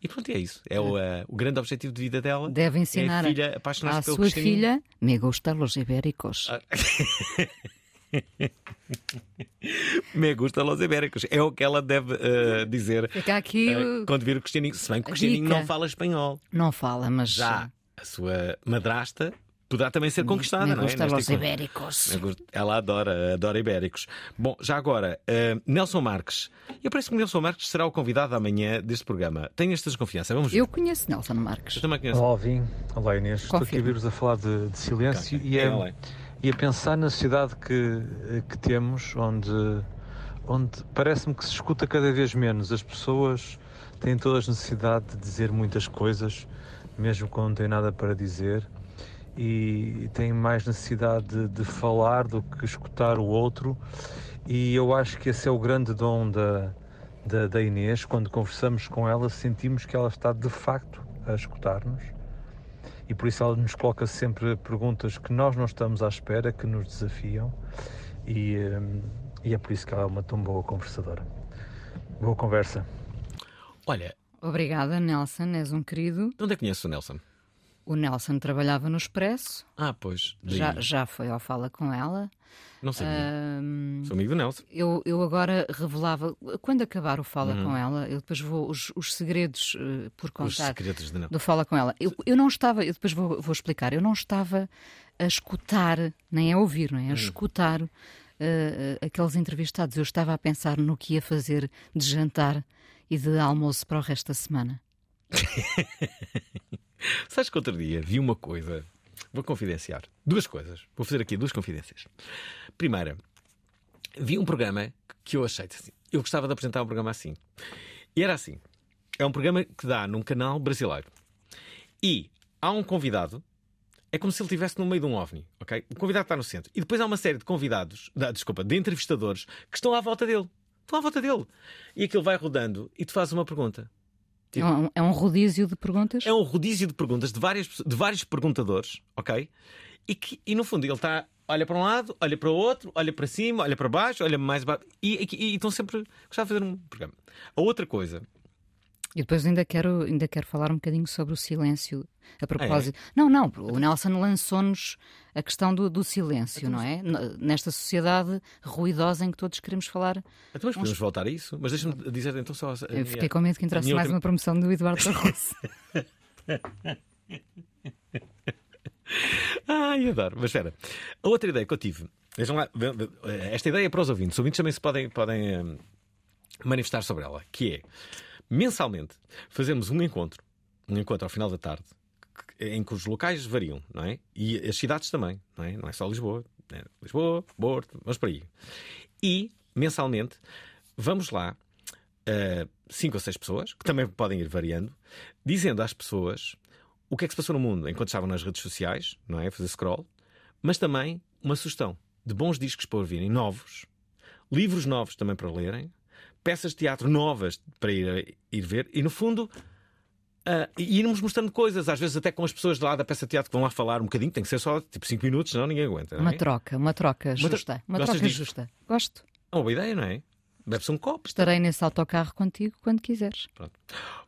e pronto, é isso. É o, ah, o grande objetivo de vida dela. Deve ensinar é a filha pelo sua filha, me gustan los ibéricos. Ah. Me gusta los ibéricos. É o que ela deve ah, dizer Fica aqui o- quando vir o cristianinho. Se bem que o cristianinho não fala espanhol. Não fala, mas. Já a sua madrasta poderá também ser conquistada, me não é? ibéricos. Me Ela adora, adora ibéricos. Bom, já agora, eh, Nelson Marques. Eu parece que o Nelson Marques será o convidado amanhã deste programa. Tenho esta desconfiança. Vamos ver. Eu conheço Nelson Marques. Eu também conheço. Olá, Alvin. Olá, Inês. Estou aqui a ouvir-vos a falar de, de silêncio Ok. e, a, Olá. E a pensar na sociedade que, que temos, onde, onde parece-me que se escuta cada vez menos. As pessoas têm todas necessidade de dizer muitas coisas, mesmo quando não têm nada para dizer, e têm mais necessidade de, de falar do que escutar o outro. E eu acho que esse é o grande dom da, da, da Inês. Quando conversamos com ela, sentimos que ela está de facto a escutar-nos e por isso ela nos coloca sempre perguntas que nós não estamos à espera, que nos desafiam e, hum, e é por isso que ela é uma tão boa conversadora. Boa conversa. Olha, Obrigada, Nelson, és um querido. de onde é que conheces o Nelson? O Nelson trabalhava no Expresso, Ah, pois. daí. já, já foi ao Fala com ela. Não sabia. Ahm, Sou amigo do Nelson. eu, eu agora revelava, quando acabar o Fala Uhum. com ela, eu depois vou, os, os segredos eh, por Os contar segredos de do Fala com ela. Eu, eu não estava, eu depois vou, vou explicar, eu não estava a escutar, nem a ouvir? Hum. A escutar eh, eh, aqueles entrevistados. Eu estava a pensar no que ia fazer de jantar e de almoço para o resto da semana. Sabes que outro dia vi uma coisa. Vou confidenciar. Duas coisas. Vou fazer aqui duas confidências. Primeira, vi um programa que eu achei assim. Eu gostava de apresentar um programa assim. E era assim. É um programa que dá num canal brasileiro. E há um convidado. É como se ele estivesse no meio de um ovni, ok? O convidado está no centro. E depois há uma série de convidados, da- desculpa, de entrevistadores que estão à volta dele. Estão à volta dele. E aquilo vai rodando e tu fazes uma pergunta. Tipo- É, um, rodízio de perguntas? É um rodízio de perguntas de, várias, de vários perguntadores, ok? E, que, e no fundo ele está, olha para um lado, olha para o outro, olha para cima, olha para baixo, olha mais baixo. E, e, e estão sempre. Gostava de fazer um programa. A outra coisa. E depois ainda quero, ainda quero falar um bocadinho sobre o silêncio. Ah, A propósito. Não, não, o Nelson lançou-nos a questão do, do silêncio, não é? Nesta sociedade ruidosa em que todos queremos falar. Então, mas podemos voltar a isso? Mas deixa-me dizer então só. a- Eu fiquei com medo que a entrasse mais última- uma promoção do Eduardo Barroso. Ai, adoro. Mas espera. A outra ideia que eu tive. Vejam lá. Esta ideia é para os ouvintes. Os ouvintes também se podem, podem hum, manifestar sobre ela. Que é, mensalmente, fazemos um encontro. Um encontro ao final da tarde. Em que os locais variam, não é? E as cidades também, não é? Não é só Lisboa. né? Lisboa, Porto, vamos para aí. E, mensalmente, vamos lá, uh, cinco ou seis pessoas, que também podem ir variando, dizendo às pessoas o que é que se passou no mundo enquanto estavam nas redes sociais, não é? Fazer scroll, mas também uma sugestão de bons discos para ouvirem, novos, livros novos também para lerem, peças de teatro novas para ir, ir ver e, no fundo, e irmos mostrando coisas, às vezes até com as pessoas lá da peça de teatro que vão lá falar um bocadinho, tem que ser só tipo 5 minutos, senão ninguém aguenta. não Uma é? troca, uma troca Uma tro- justa. Uma Gostas troca disto? justa. Gosto. É uma boa ideia, não é? Bebe-se um copo. Estarei nesse autocarro contigo quando quiseres. Pronto.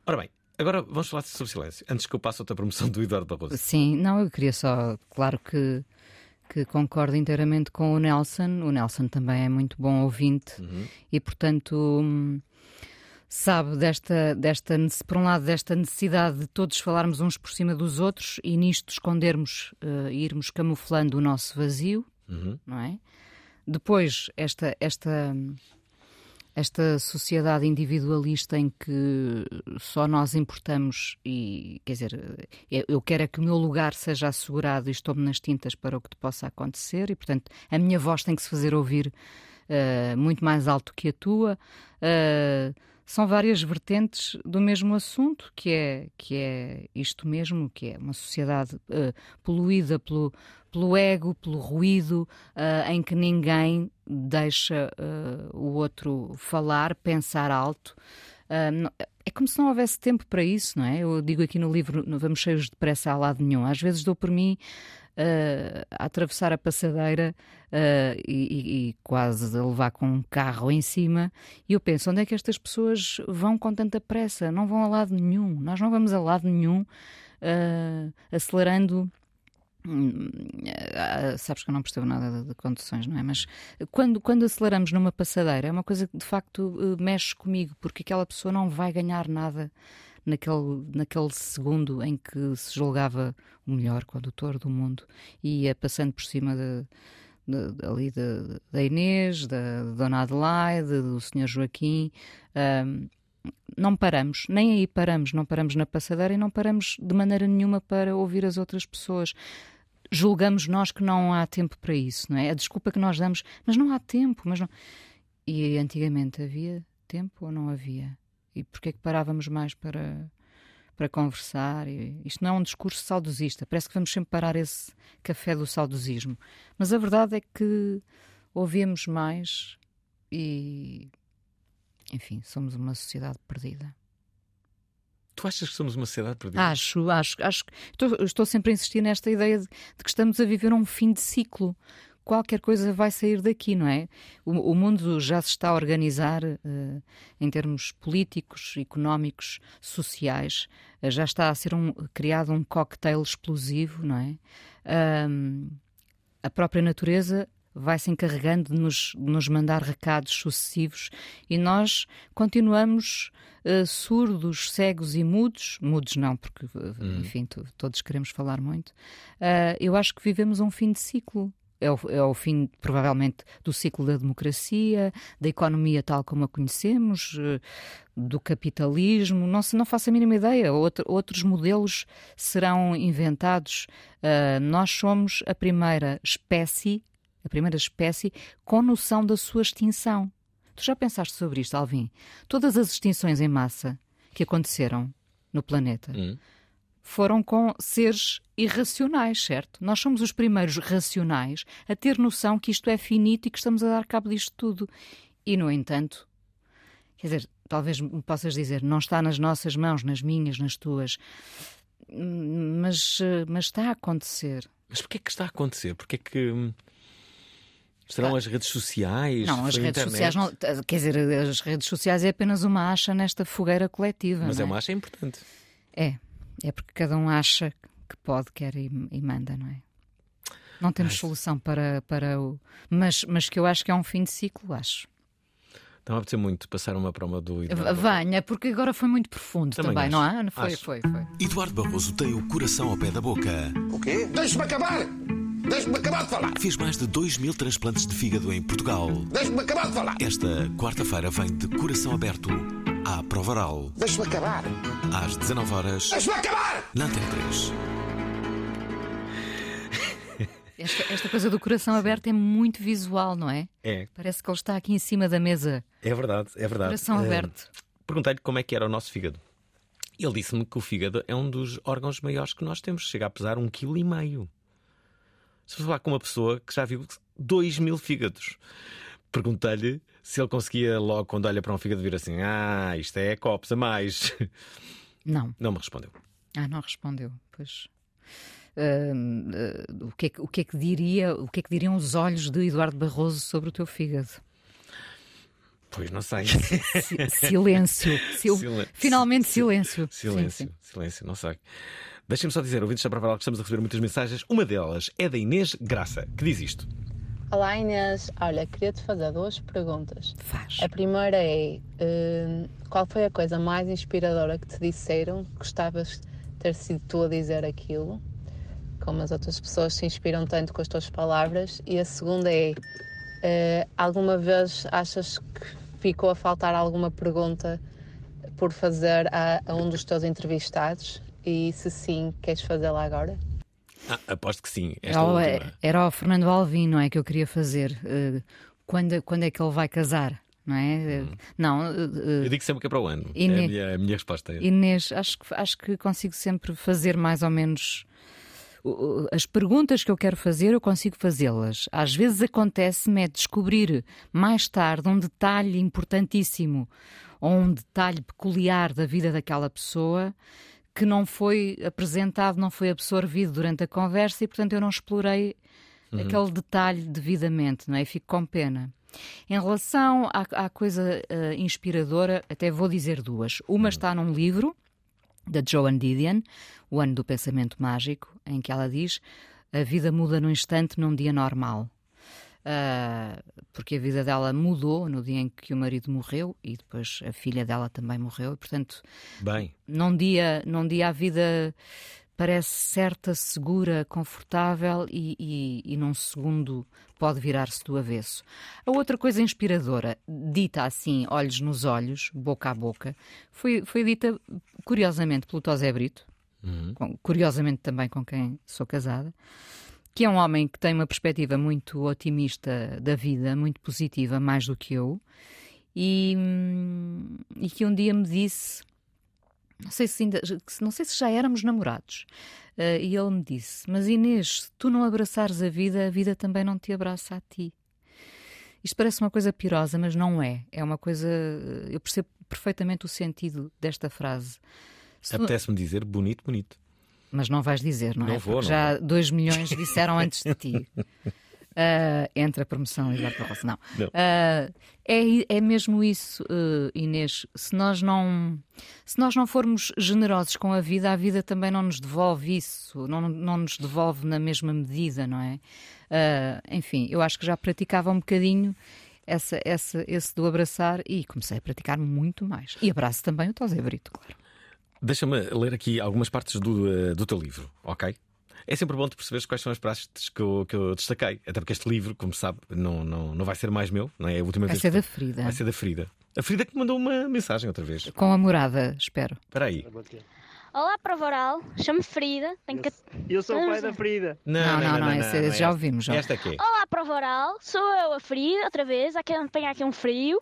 Ora bem, agora vamos falar sobre silêncio, antes que eu passe outra promoção do Eduardo Barroso. Sim, não, eu queria só, claro que, que concordo inteiramente com o Nelson. O Nelson também é muito bom ouvinte Uhum. e, portanto, hum, sabe desta, desta, por um lado, desta necessidade de todos falarmos uns por cima dos outros e nisto escondermos, eh, irmos camuflando o nosso vazio, Uhum. não é? Depois, esta, esta, esta sociedade individualista em que só nós importamos e, quer dizer, eu quero é que o meu lugar seja assegurado e estou-me nas tintas para o que te possa acontecer e, portanto, a minha voz tem que se fazer ouvir eh, muito mais alto que a tua. Eh, são várias vertentes do mesmo assunto, que é, que é isto mesmo, que é uma sociedade eh, poluída pelo, pelo ego, pelo ruído, eh, em que ninguém deixa eh, o outro falar, pensar alto. Não- é como se não houvesse tempo para isso, não é? Eu digo aqui no livro, não vamos cheios de pressa a lado nenhum. Às vezes dou por mim uh, a atravessar a passadeira uh, e, e, quase a levar com um carro em cima. E eu penso, onde é que estas pessoas vão com tanta pressa? Não vão a lado nenhum. Nós não vamos a lado nenhum uh, acelerando. Hum, sabes que eu não percebo nada de, conduções, não é? Mas quando, quando aceleramos numa passadeira, é uma coisa que de facto mexe comigo, porque aquela pessoa não vai ganhar nada naquele, naquele segundo em que se julgava o melhor condutor do mundo e ia passando por cima de, de, ali da Inês, da Dona Adelaide, do Sr. Joaquim. Um, não paramos, nem aí paramos, não paramos na passadeira e não paramos de maneira nenhuma para ouvir as outras pessoas. Julgamos nós que não há tempo para isso, não é? A desculpa que nós damos, mas não há tempo, mas não. E antigamente havia tempo ou não havia? e porque é que parávamos mais para, para conversar. E isto não é um discurso saudosista, parece que vamos sempre parar esse café do saudosismo. Mas a verdade é que ouvimos mais e, enfim, somos uma sociedade perdida. Tu achas que somos uma sociedade perdida? Acho, acho, acho. Estou, estou sempre a insistir nesta ideia de, de que estamos a viver um fim de ciclo qualquer coisa vai sair daqui, não é? O, o mundo já se está a organizar uh, em termos políticos, económicos, sociais, uh, já está a ser um, criado um cocktail explosivo, não é? A própria natureza vai se encarregando de nos, de nos, mandar recados sucessivos e nós continuamos uh, surdos, cegos e mudos. Mudos não, porque, hum. enfim, todos queremos falar muito. Uh, eu acho que vivemos um fim de ciclo é o, é o, fim, provavelmente, do ciclo da democracia, da economia tal como a conhecemos, eh, do capitalismo. Não, se, não faço a mínima ideia. Outro, outros modelos serão inventados. Uh, nós somos a primeira espécie, a primeira espécie com noção da sua extinção. Tu já pensaste sobre isto, Alvin? Todas as extinções em massa que aconteceram no planeta. Hum foram com seres irracionais, certo? Nós somos os primeiros racionais a ter noção que isto é finito e que estamos a dar cabo disto tudo. E, no entanto, quer dizer, talvez me possas dizer, não está nas nossas mãos, nas minhas, nas tuas, mas, mas está a acontecer. Mas porquê é que está a acontecer? Porquê é que. Serão ah, as redes sociais? Não, as redes internet? sociais não. Quer dizer, as redes sociais é apenas uma acha nesta fogueira coletiva. Mas é? é uma acha importante. É, é porque cada um acha que pode, quer e, e manda, não é? Não temos Ai. solução para, para o. Mas, mas que eu acho que é um fim de ciclo, acho. Estava a apetecer muito passar uma prova do Eduardo. Venha, porque agora foi muito profundo também, também não é? Foi, acho. foi, foi. Eduardo Barroso tem o coração ao pé da boca. O quê? Deixe-me acabar! Deixe-me acabar de falar! Fez mais de 2 mil transplantes de fígado em Portugal. Deixe-me acabar de falar! Esta quarta-feira vem de coração aberto à Provaral. Deixe-me acabar! Às 19 horas. Deixe-me acabar! Na Antena 3. Esta, esta, coisa do coração aberto é muito visual, não é? É. Parece que ele está aqui em cima da mesa. É verdade, é verdade. Coração aberto. Perguntei-lhe como é que era o nosso fígado. Ele disse-me que o fígado é um dos órgãos maiores que nós temos. Chega a pesar um quilo e meio. Se falar com uma pessoa que já viu dois mil fígados, perguntei-lhe se ele conseguia logo, quando olha para um fígado, vir assim: Ah, isto é copos a mais. Não. Não me respondeu. Ah, não respondeu. Pois. Uh, uh, o, que é que, o, que é que diria, o que é que diriam os olhos de Eduardo Barroso sobre o teu fígado? Pois não sei. silêncio. Sil... Silêncio. Finalmente silêncio. Silêncio, sim, sim. silêncio, não sei. Deixem-me só dizer, ouvintes da Prova que estamos a receber muitas mensagens. Uma delas é da Inês Graça, que diz isto. Olá Inês, olha, queria-te fazer duas perguntas. Faz. A primeira é: uh, qual foi a coisa mais inspiradora que te disseram que gostavas de ter sido tu a dizer aquilo? Como as outras pessoas se inspiram tanto com as tuas palavras. E a segunda é: uh, alguma vez achas que ficou a faltar alguma pergunta por fazer a, a um dos teus entrevistados? E se sim, queres fazê-la agora? Ah, aposto que sim. Esta era, era o Fernando Alvim, não é? Que eu queria fazer. Uh, quando, quando é que ele vai casar? Não é? Hum. Não. Uh, eu digo sempre que é para o ano. Inês, é a minha, a minha resposta. É. Inês, acho que, acho que consigo sempre fazer mais ou menos. As perguntas que eu quero fazer, eu consigo fazê-las. Às vezes acontece-me é descobrir mais tarde um detalhe importantíssimo ou um detalhe peculiar da vida daquela pessoa que não foi apresentado, não foi absorvido durante a conversa e, portanto, eu não explorei Uhum. aquele detalhe devidamente, não é? E fico com pena. Em relação à, à coisa eh, inspiradora, até vou dizer duas. Uma está num livro da Joan Didion, O Ano do Pensamento Mágico, em que ela diz: A vida muda num instante, num dia normal. Ah, porque a vida dela mudou no dia em que o marido morreu e depois a filha dela também morreu, e portanto, Bem, num dia, num dia a vida parece certa, segura, confortável e, e, e num segundo pode virar-se do avesso. A outra coisa inspiradora, dita assim, olhos nos olhos, boca a boca, foi, foi dita curiosamente pelo Tosé Brito, com- curiosamente também com quem sou casada, que é um homem que tem uma perspectiva muito otimista da vida, muito positiva, mais do que eu, e, hum, e que um dia me disse, não sei se, ainda, não sei se já éramos namorados, eh, e ele me disse: Mas Inês, se tu não abraçares a vida, a vida também não te abraça a ti. Isto parece uma coisa pirosa, mas não é. É uma coisa. Eu percebo perfeitamente o sentido desta frase. Apetece-me dizer bonito, bonito. Mas não vais dizer, não, Não é? vou, Porque não já vou. 2 milhões disseram antes de ti. Ah, entre a promoção e a promoção. Não. Não. Ah, é, é mesmo isso, eh, Inês. Se nós, não, se nós não formos generosos com a vida, a vida também não nos devolve isso, não, não nos devolve na mesma medida, não é? Enfim, eu acho que já praticava um bocadinho essa, essa, esse do abraçar e comecei a praticar muito mais. E abraço também o Tosé Brito, claro. Deixa-me ler aqui algumas partes do, eh, do teu livro, ok? É sempre bom tu perceberes quais são as partes que eu, que eu destaquei. Até porque este livro, como sabe, não, não, não vai ser mais meu, não é a última Vai vez. ser que- da Frida. Vai ser da Frida. A Frida que me mandou uma mensagem outra vez. Com a morada, espero. Espera aí. Olá, prova oral. Chamo-me Frida. Tenho que... Eu sou o pai da Frida. Não, não, não, esse já ouvimos, já. Esta aqui. Olá, prova oral. Sou eu, a Frida, outra vez. Aqui apanhar aqui um frio.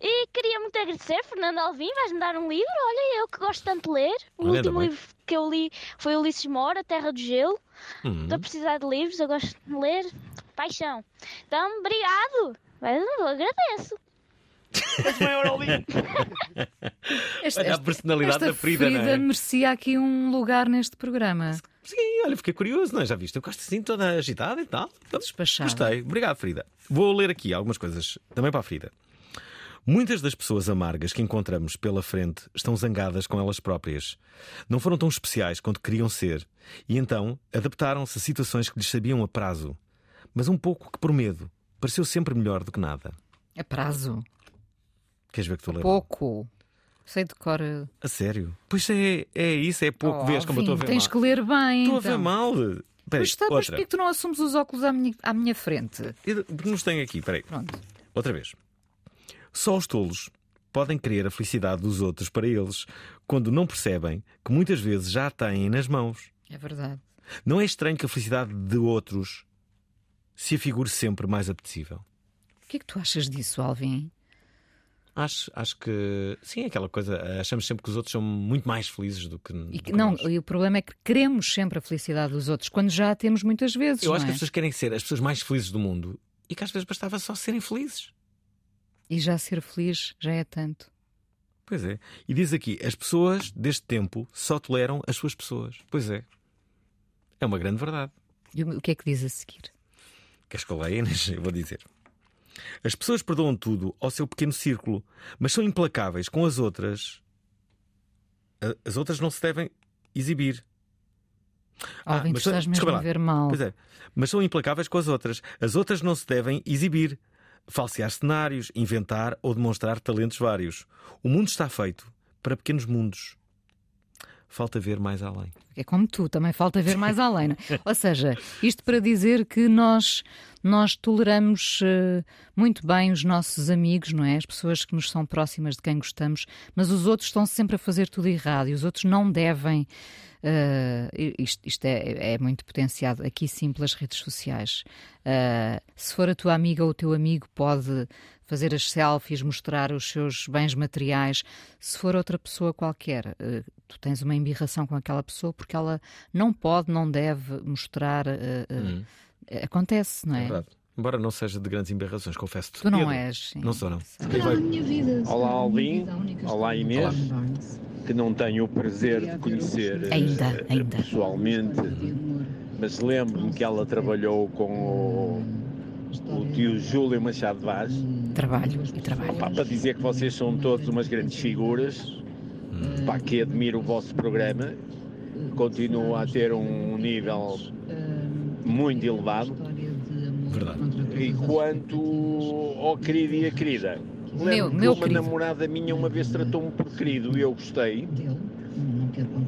E queria muito agradecer, Fernando Alvim. Vais-me dar um livro. Olha, eu que gosto tanto de ler. O Olha, último livro que eu li foi Ulisses Mora, Terra do Gelo. Hum. Estou a precisar de livros. Eu gosto de ler. Paixão. Então, obrigado. Eu agradeço. Esta, Olha a personalidade esta da Frida, não é? merecia aqui um lugar neste programa. Sim, olha, fiquei curioso, não é? Já viste? Eu gosto assim, toda agitada e tal. Despachada. Gostei. Obrigado, Frida. Vou ler aqui algumas coisas também para a Frida. Muitas das pessoas amargas que encontramos pela frente estão zangadas com elas próprias. Não foram tão especiais quanto queriam ser e então adaptaram-se a situações que lhes sabiam a prazo. Mas um pouco que por medo, pareceu sempre melhor do que nada. A prazo. Queres ver que estou a ler? Pouco. Sei de cor. A sério? Pois é, é isso, é pouco. Oh, Vês como eu estou a ver Tens mal. que ler bem. Estou a então. ver mal. Espera Pois está, mas outra. porquê que tu não assumes os óculos à minha, à minha frente? Porque nos tem aqui, espera aí. Pronto. Outra vez. Só os tolos podem querer a felicidade dos outros para eles, quando não percebem que muitas vezes já a têm nas mãos. É verdade. Não é estranho que a felicidade de outros se afigure sempre mais apetecível. O que é que tu achas disso, Alvin? Acho, acho que sim, é aquela coisa. Achamos sempre que os outros são muito mais felizes do que. E que- que não, nós. e o problema é que queremos sempre a felicidade dos outros, quando já a temos muitas vezes. Eu acho que é? as pessoas querem ser as pessoas mais felizes do mundo e que às vezes bastava só serem felizes. E já ser feliz já é tanto. Pois é. E diz aqui: as pessoas deste tempo só toleram as suas pessoas. Pois é. É uma grande verdade. E o o que é que diz a seguir? Queres que eu leia, Inês? Eu vou dizer. As pessoas perdoam tudo ao seu pequeno círculo, mas são implacáveis com as outras. As outras não se devem exibir. Alvin, tu mas- estás mesmo a ver mal. Pois é. Mas são implacáveis com as outras. As outras não se devem exibir. Falsear cenários, inventar ou demonstrar talentos vários. O mundo está feito para pequenos mundos. Falta ver mais além. É como tu, também falta ver mais além. não é? Ou seja, isto para dizer que nós, nós toleramos eh, muito bem os nossos amigos, não é? As pessoas que nos são próximas de quem gostamos, mas os outros estão sempre a fazer tudo errado e os outros não devem. eh, isto isto é, é muito potenciado aqui sim pelas redes sociais. Eh, se for a tua amiga ou o teu amigo, pode fazer as selfies, mostrar os seus bens materiais. Se for outra pessoa qualquer, tu tens uma embirração com aquela pessoa porque ela não pode, não deve mostrar. eh, eh, Hum. Acontece, não é? É verdade. Embora não seja de grandes embarrações, confesso. Tu não és, sim. Não sou, não. Olá, Alvin. Olá, Inês. Que não tenho o prazer de conhecer Ainda, eh, ainda. pessoalmente, mas lembro-me que ela trabalhou com o, o tio Júlio Machado Vaz. Trabalho e trabalho. Pá, para dizer que vocês são todos umas grandes figuras, pá, que admiro o vosso programa, continua a ter um nível muito elevado. Verdade. E quanto ao querido e a querida, Meu- lembro que meu uma querido. namorada minha uma vez tratou-me por querido e eu gostei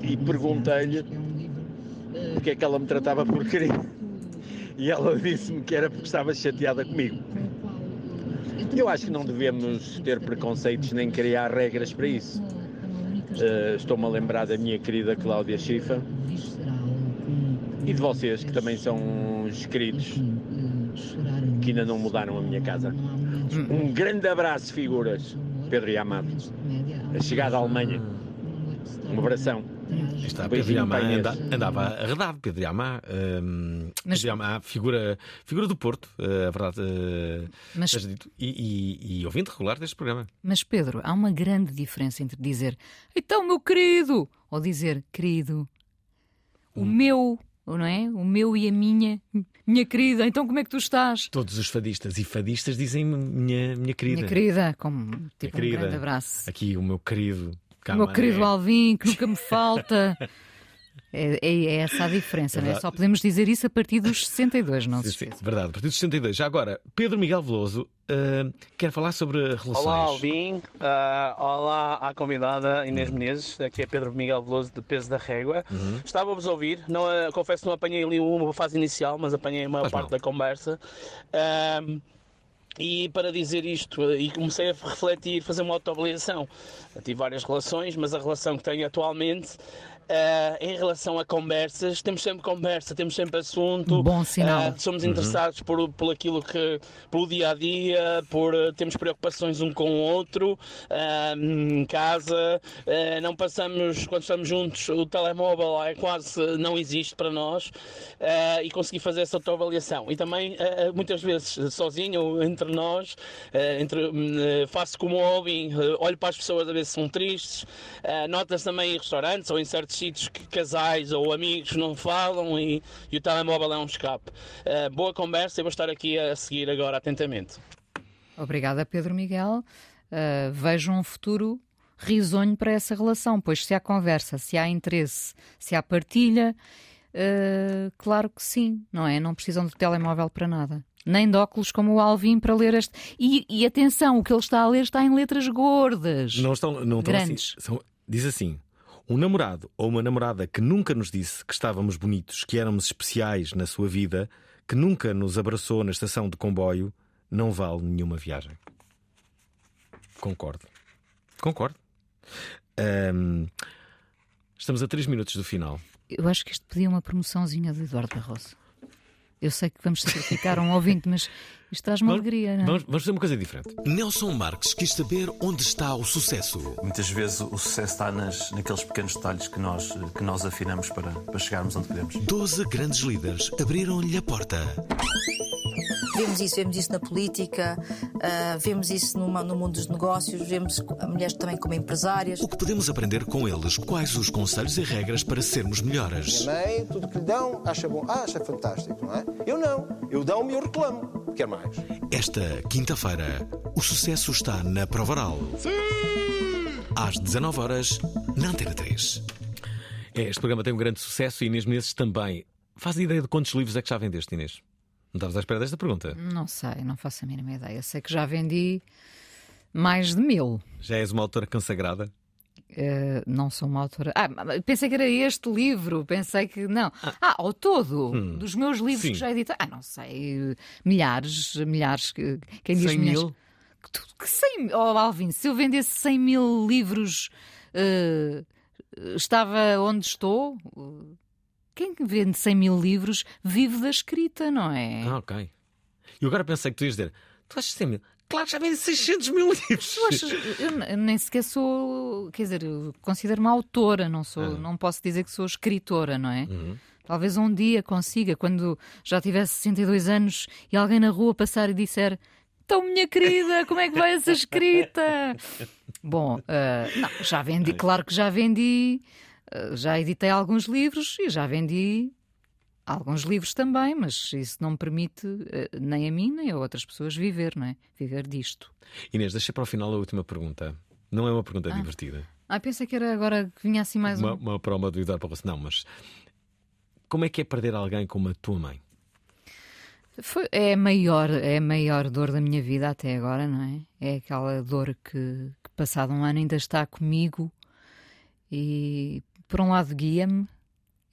e perguntei-lhe porque é que ela me tratava por querido. E ela disse-me que era porque estava chateada comigo. Eu acho que não devemos ter preconceitos nem criar regras para isso. Eh, Estou-me a lembrar da minha querida Cláudia Chifa e de vocês que também são uns queridos que ainda não mudaram a minha casa. Um grande abraço, figuras. Pedro e Amado. A chegada à Alemanha. Um abração. Está, Um Pedro Inês. anda- andava arredado, Pedro Iamá. hum, Mas- Pedro Iamá, figura, figura do Porto, eh, a verdade. eh, Mas- seja dito, e, e, e ouvinte regular deste programa. Mas Pedro, há uma grande diferença entre dizer então, meu querido, ou dizer querido. O meu, não é? O meu e a minha, minha querida, então como é que tu estás? Todos os fadistas e fadistas dizem minha, minha querida. Minha querida, como Minha tipo querida. um grande abraço. Aqui o meu querido. Meu querido Alvin, que nunca me falta. É, é- é essa a diferença, não é? Só podemos dizer isso a partir dos 62, não se Sim, sim, esqueça. verdade, a partir dos 62. Já agora, Pedro Miguel Veloso eh, quer falar sobre relações. Olá, Alvin. Ah, olá à convidada Inês Menezes. Aqui é Pedro Miguel Veloso, de Peso da Régua. Uhum. Estava-vos a ouvir. Não, ah, confesso que não apanhei ali uma fase inicial, mas apanhei a maior Faz parte mal. da conversa. Ahm, e para dizer isto, e comecei a refletir, fazer uma autoavaliação. Tive várias relações, mas a relação que tenho atualmente, ah, em relação a conversas, temos sempre conversa, temos sempre assunto. Bom sinal. Ah, somos Uhum. interessados por, por aquilo que, pelo dia a dia, por eh, temos preocupações um com o outro, em casa, eh, não passamos, quando estamos juntos, o telemóvel é quase não existe para nós e consegui fazer essa autoavaliação. E também, muitas vezes, sozinho, entre nós, entre, eh, faço como ouvem, eh, olho para as pessoas a ver se são tristes, notas também em restaurantes ou em certos sítios que casais ou amigos não falam e, e o telemóvel é um escape. Ah, boa conversa e vou estar aqui a seguir agora atentamente. Obrigada, Pedro Miguel. Uh, vejo um futuro risonho para essa relação, pois se há conversa, se há interesse, se há partilha, uh, claro que sim, não é? Não precisam de telemóvel para nada. Nem de óculos como o Alvin para ler este. E, e atenção, o que ele está a ler está em letras gordas. Não estão, não estão assim. Grandes. São- diz assim: um namorado ou uma namorada que nunca nos disse que estávamos bonitos, que éramos especiais na sua vida, que nunca nos abraçou na estação de comboio, não vale nenhuma viagem. Concordo. Concordo. Ahm, estamos a 3 minutos do final. Eu acho que isto pedia uma promoçãozinha de Eduardo Barroso. Eu sei que vamos sacrificar um ouvinte, mas isto traz-me alegria, não é? Vamos, vamos fazer uma coisa diferente. Nelson Marques quis saber onde está o sucesso. Muitas vezes o sucesso está nas, naqueles pequenos detalhes que nós, que nós afinamos para, para chegarmos onde queremos. 12 grandes líderes abriram-lhe a porta. Vemos isso, vemos isso na política, ah, vemos isso numa- no mundo dos negócios, vemos mulheres também como empresárias. O que podemos aprender com eles? Quais os conselhos e regras para sermos melhores? Minha mãe, tudo que lhe dão, acha bom. Ah, acha fantástico, não é? Eu não. Eu dão-me e eu reclamo. Quer mais? Esta quinta-feira, o sucesso está na Provaral. Às 19 horas na Antena 3. É, este programa tem um grande sucesso e Inês Menezes também. Faz ideia de quantos livros é que já vendeste, Inês? Não estavas à espera desta pergunta? Não sei, não faço a mínima ideia. Sei que já vendi mais de mil. Já és uma autora consagrada? Eh, não sou uma autora. Ah, pensei que era este livro. Pensei que. Não. Ah, ao todo, Hum. dos meus livros Sim. que já editei. Ah, não sei. Milhares, milhares. que- Quem diz 100 milhares? mil? Que, que 100 mil. Oh, Alvin, se eu vendesse 100 mil livros, eh, estava onde estou? Quem vende 100 mil livros vive da escrita, não é? Ah, ok. E agora pensei que tu ias dizer: tu achas 100 mil? Claro, já vendi 600 mil livros. Tu achas- eu nem sequer sou, quer dizer, considero-me autora, não sou, Ah. não posso dizer que sou escritora, não é? Uhum. Talvez um dia consiga, quando já tiver 62 anos e alguém na rua passar e disser: Então, minha querida, como é que vai essa escrita? Bom, uh, não, já vendi, claro que já vendi, já editei alguns livros e já vendi alguns livros também, mas isso não me permite uh, nem a mim nem a outras pessoas viver, não é? Viver disto. Inês, deixa para o final a última pergunta. Não é uma pergunta Ah. divertida. Ah, pensei que era agora que vinha assim mais Uma, um. uma prova do Eduardo Barroso. Não, mas como é que é perder alguém como a tua mãe? Foi, é, a maior, é a maior dor da minha vida até agora, não é? É aquela dor que, que passado um ano ainda está comigo e, por um lado, guia-me.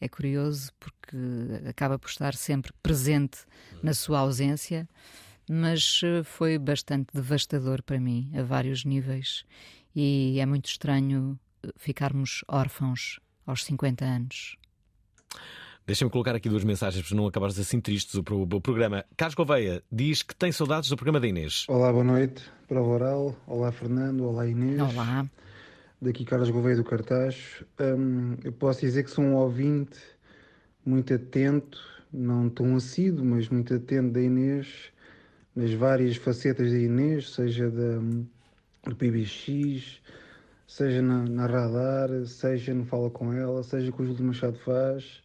É curioso porque acaba por estar sempre presente na sua ausência, mas eh, foi bastante devastador para mim, a vários níveis. E é muito estranho eh, ficarmos órfãos aos 50 anos. Deixa-me colocar aqui duas mensagens para não acabares assim tristes o, pro- o programa. Carlos Gouveia diz que tem saudades do programa da Inês. Olá, boa noite. Prova oral. Olá, Fernando. Olá, Inês. Olá. Daqui Carlos Gouveia do Cartaz. Hum, eu posso dizer que sou um ouvinte muito atento, não tão assíduo, mas muito atento da Inês, nas várias facetas da Inês, seja da, do PBX, seja na, na Radar, seja no Fala Com Ela, seja com o Júlio Machado faz,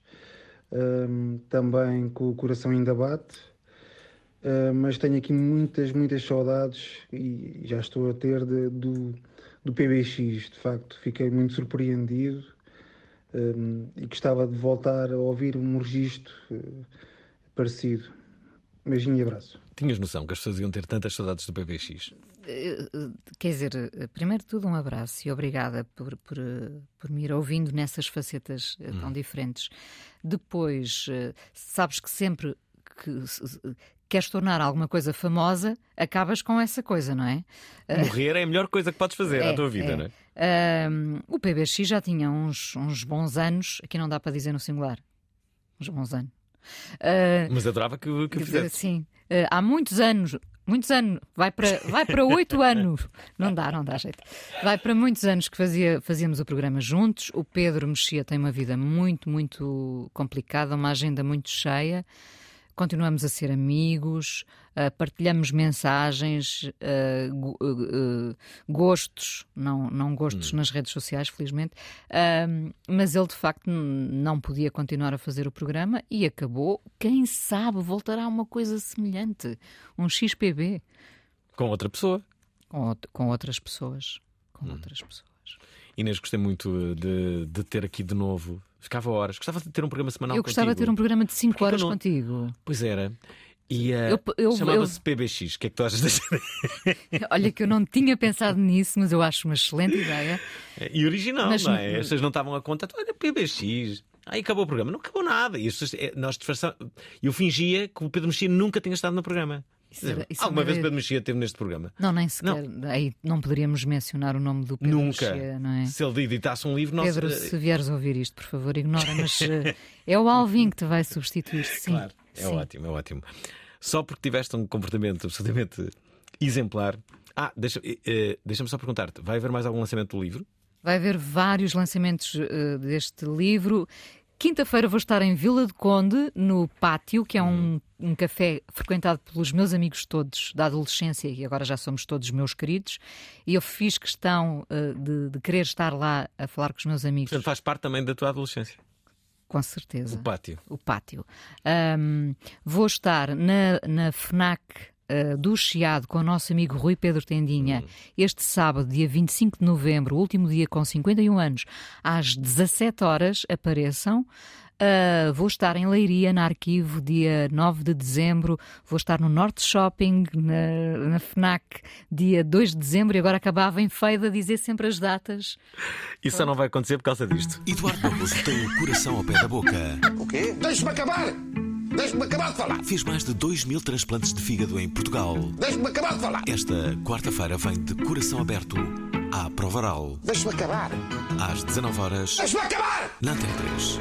hum, também com o Coração Ainda Bate. Uh, mas tenho aqui muitas, muitas saudades e já estou a ter de- do, do PBX. De facto, fiquei muito surpreendido um, e gostava de voltar a ouvir um registro uh, parecido. Beijinho e abraço. Tinhas noção que as pessoas iam ter tantas saudades do PBX? Eh, eh, Quer dizer, primeiro de tudo, um abraço e obrigada por, por, por me ir ouvindo nessas facetas eh, tão diferentes. Depois, sabes que sempre que queres tornar alguma coisa famosa, acabas com essa coisa, não é? Eh, Morrer é a melhor coisa que podes fazer à é, tua vida, é. não é? Ahm, o PBX já tinha uns, uns bons anos, aqui não dá para dizer no singular, uns bons anos. Ah, Mas adorava que, que dizer, fizesse. Sim, Eh, há muitos anos, muitos anos, vai para, vai para oito anos, não dá, não dá jeito. Vai para muitos anos que fazia, fazíamos o programa juntos. O Pedro Mexia tem uma vida muito, muito complicada, uma agenda muito cheia. Continuamos a ser amigos, ah, partilhamos mensagens, ah, ah, gostos, não, não gostos nas redes sociais, felizmente, mas ele de facto não podia continuar a fazer o programa e acabou. Quem sabe voltará a uma coisa semelhante, um XPB Com outra pessoa. com, com outras pessoas. Com outras pessoas. Inês, gostei muito de, de ter aqui de novo. Ficava horas. Gostava de ter um programa semanal Eu gostava de contigo. ter um programa de 5 Porquê que eu horas não- contigo. Pois era. E eu- chamava-se PBX. O que é que tu achas desta Olha que eu não tinha pensado nisso, mas eu acho uma excelente ideia. E original, Mas- não é? As pessoas não estavam a contar. Olha, PBX. Aí acabou o programa. Não acabou nada. E as pessoas, eh, nós disfarçamos. Eu fingia que o Pedro Mexia nunca tinha estado no programa. Isso era- isso é Alguma uma vez Pedro Mexia esteve neste programa? Não, nem sequer. Aí não poderíamos mencionar o nome do Pedro Nunca. Mexia, não é? Se ele editasse um livro, nós. Pedro, eh, se vieres ouvir isto, por favor, ignora, mas eh, é o Alvin que te vai substituir, sim. Claro, é Sim. ótimo, é ótimo. Só porque tiveste um comportamento absolutamente exemplar. Ah, deixa- eh, deixa-me só perguntar-te: vai haver mais algum lançamento do livro? Vai haver vários lançamentos eh, deste livro. Quinta-feira vou estar em Vila do Conde, no Pátio, que é um, um café frequentado pelos meus amigos todos da adolescência, e agora já somos todos meus queridos, e eu fiz questão eh, de, de querer estar lá a falar com os meus amigos. Portanto, faz parte também da tua adolescência. Com certeza. O pátio. O pátio. Ahm, vou estar na, na FNAC ah, do Chiado com o nosso amigo Rui Pedro Tendinha este sábado, dia 25 de novembro, último dia com 51 anos, às 17 horas. Apareçam. Ah, vou estar em Leiria, na Arquivo, dia 9 de dezembro. Vou estar no Norte Shopping, na, na FNAC, dia 2 de dezembro. E agora acabava em feio a dizer sempre as datas. Isso só não vai acontecer por causa disto. Eduardo Barroso tem o coração ao pé da boca. O quê? Deixe-me acabar! Deixe-me acabar de falar! Fez mais de 2 mil transplantes de fígado em Portugal. Deixe-me acabar de falar! Esta quarta-feira vem de coração aberto à Provaral. Deixe-me acabar! Às 19 horas Deixe-me acabar! na Antena 3.